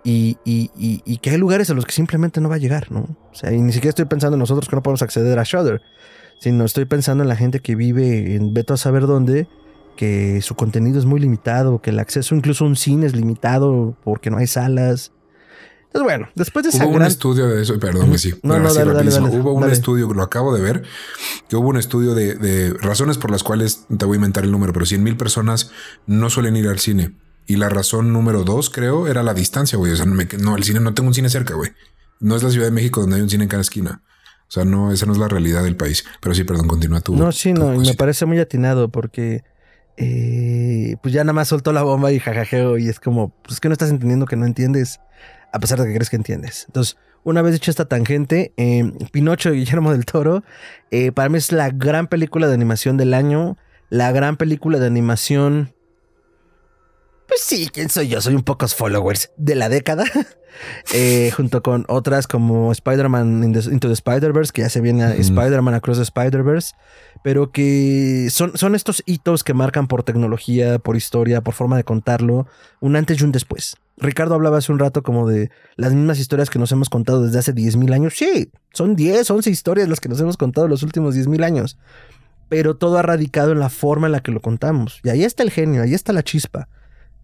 y, y, que hay lugares a los que simplemente no va a llegar, ¿no? O sea, y ni siquiera estoy pensando en nosotros que no podemos acceder a Shudder, sino estoy pensando en la gente que vive en Beto a saber dónde que su contenido es muy limitado, que el acceso incluso a un cine es limitado porque no hay salas. Entonces, bueno, después de esa Hubo un estudio de eso, perdón, sí. No, no, dale, dale, Hubo un estudio, lo acabo de ver, que hubo un estudio de, razones por las cuales, te voy a inventar el número, pero 100 mil personas no suelen ir al cine. Y la razón número dos, creo, era la distancia, güey. O sea, no, el cine, no tengo un cine cerca, güey. No es la Ciudad de México donde hay un cine en cada esquina. O sea, no, esa no es la realidad del país. Pero sí, perdón, continúa tú. No, sí, no, y me parece muy atinado porque eh, pues ya nada más soltó la bomba y jajajeo y es como, pues que no estás entendiendo que no entiendes, a pesar de que crees que entiendes. Entonces, una vez dicho esta tangente, eh, Pinocho de Guillermo del Toro, eh, para mí es la gran película de animación del año, la gran película de animación... Pues sí, ¿quién soy yo? Soy un pocos followers de la década. junto con otras como Spider-Man Into the Spider-Verse, que ya se viene Spider-Man Across the Spider-Verse pero que son, son estos hitos que marcan por tecnología, por historia, por forma de contarlo, un antes y un después. Ricardo hablaba hace un rato como de las mismas historias que nos hemos contado desde hace 10.000 años. Sí, son 10, 11 historias las que nos hemos contado los últimos 10.000 años. Pero todo ha radicado en la forma en la que lo contamos. Y ahí está el genio, ahí está la chispa.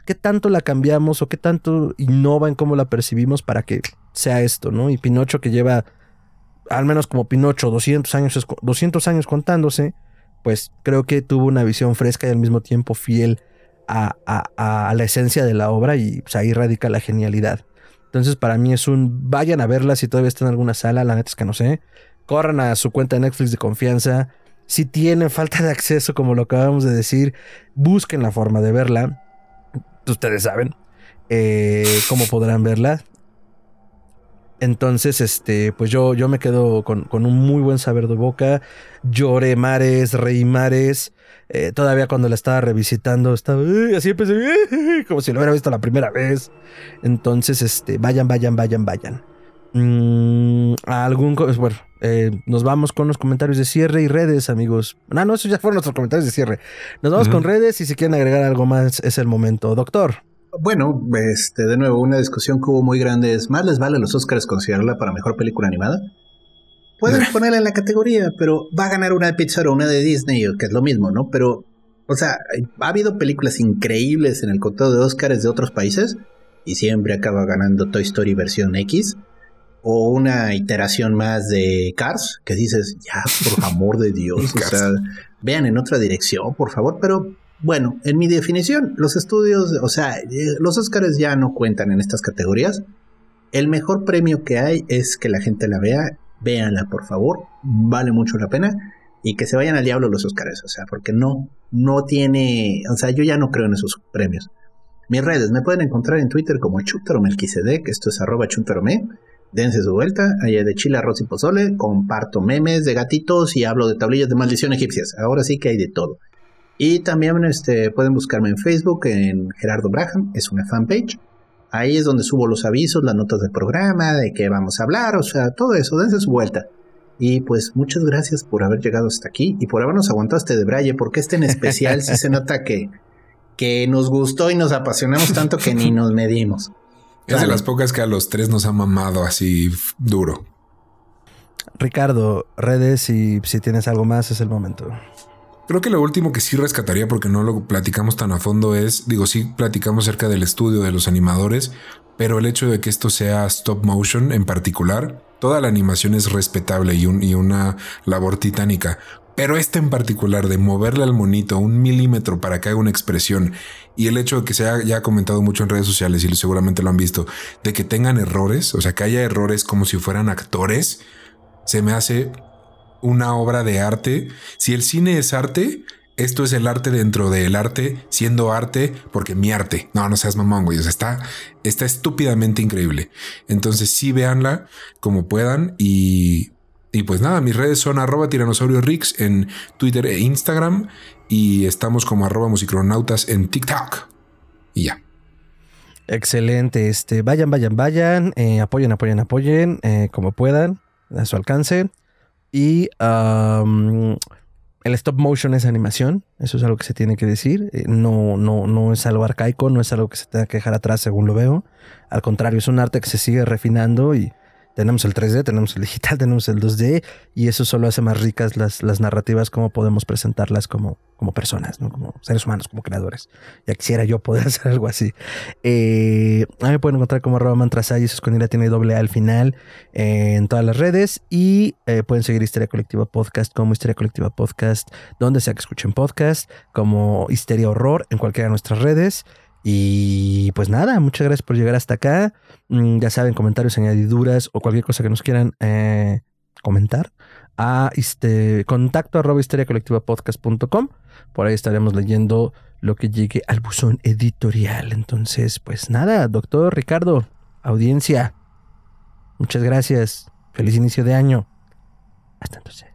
¿Qué tanto la cambiamos o qué tanto innova en cómo la percibimos para que sea esto, ¿no? Y Pinocho que lleva al menos como Pinocho, 200 años, 200 años contándose, pues creo que tuvo una visión fresca y al mismo tiempo fiel a, la esencia de la obra y pues, ahí radica la genialidad. Entonces para mí es un, vayan a verla si todavía está en alguna sala, la neta es que no sé, corran a su cuenta de Netflix de confianza, Si tienen falta de acceso, como lo acabamos de decir, busquen la forma de verla. Ustedes saben eh, cómo podrán verla. Entonces, este, pues yo, yo me quedo con, un muy buen saber de boca. Lloré mares, reí mares. Eh, todavía cuando la estaba revisitando, estaba así empecé, como si lo hubiera visto la primera vez. Entonces, este, vayan, vayan, vayan, vayan. Mm, algún, bueno, eh, nos vamos con los comentarios de cierre y redes, amigos. No, no, esos ya fueron nuestros comentarios de cierre. Nos vamos con redes y si quieren agregar algo más es el momento. Doctor. Bueno, este, de nuevo, una discusión que hubo muy grande es, ¿más les vale a los Oscars considerarla para mejor película animada? Pueden ponerla en la categoría, pero va a ganar una de Pixar o una de Disney, que es lo mismo, ¿no? Pero, o sea, ha habido películas increíbles en el conteo de Oscars de otros países y siempre acaba ganando Toy Story versión X o una iteración más de Cars, que dices, ya, por amor de Dios, o sea, vean en otra dirección, por favor, pero bueno, en mi definición, los estudios, o sea, eh, los Oscars ya no cuentan en estas categorías. El mejor premio que hay es que la gente la vea. Véanla, por favor. Vale mucho la pena. Y que se vayan al diablo los Oscars. O sea, porque no, no tiene. O sea, yo ya no creo en esos premios. Mis redes me pueden encontrar en Twitter como que esto es arroba chuntarome. Dense su vuelta, allá de chile, arroz y pozole, comparto memes de gatitos y hablo de tablillas de maldición egipcias. Ahora sí que hay de todo. Y también este, pueden buscarme en Facebook, en Gerardo Braham, es una fanpage. Ahí es donde subo los avisos, las notas del programa, de qué vamos a hablar, o sea, todo eso, dense su vuelta. Y pues muchas gracias por haber llegado hasta aquí y por habernos aguantado este de Braille, porque este en especial sí se nota que, que nos gustó y nos apasionamos tanto que ni nos medimos. Es de las pocas que a los tres nos ha mamado así duro. Ricardo, redes y si tienes algo más es el momento. Creo que lo último que sí rescataría, porque no lo platicamos tan a fondo, es, digo, sí platicamos cerca del estudio de los animadores, pero el hecho de que esto sea stop motion en particular, toda la animación es respetable y, y una labor titánica. Pero este en particular de moverle al monito un milímetro para que haga una expresión y el hecho de que se haya ya comentado mucho en redes sociales y seguramente lo han visto, de que tengan errores, o sea, que haya errores como si fueran actores, se me hace una obra de arte. Si el cine es arte, esto es el arte dentro del arte, siendo arte, porque mi arte. No, no seas mamón, güey. Está, está estúpidamente increíble. Entonces sí véanla como puedan y, y pues nada, mis redes son arroba tiranosaurio Rix en Twitter e Instagram y estamos como arroba musicronautas en TikTok. Y ya. Excelente. Este, vayan, vayan, vayan. Eh, apoyen, apoyen, apoyen eh, como puedan, a su alcance. Y el stop motion es animación, eso es algo que se tiene que decir. Eh, no, no, no es algo arcaico, no es algo que se tenga que dejar atrás según lo veo. Al contrario, es un arte que se sigue refinando y tenemos el 3D, tenemos el digital, tenemos el 2D y eso solo hace más ricas las, las narrativas, como podemos presentarlas como, como personas, ¿no? como seres humanos, como creadores. Ya quisiera yo poder hacer algo así. Eh, a mí me pueden encontrar como arroba mantrasay, eso es con ira, tiene doble A al final eh, en todas las redes y eh, pueden seguir Histeria Colectiva Podcast como Histeria Colectiva Podcast, donde sea que escuchen podcast, como Histeria Horror en cualquiera de nuestras redes. Y pues nada, muchas gracias por llegar hasta acá. Mm, ya saben, comentarios, añadiduras o cualquier cosa que nos quieran eh, comentar a este contacto arroba podcast.com. Por ahí estaremos leyendo lo que llegue al buzón editorial. Entonces, pues nada, doctor Ricardo, audiencia, muchas gracias. Feliz inicio de año. Hasta entonces.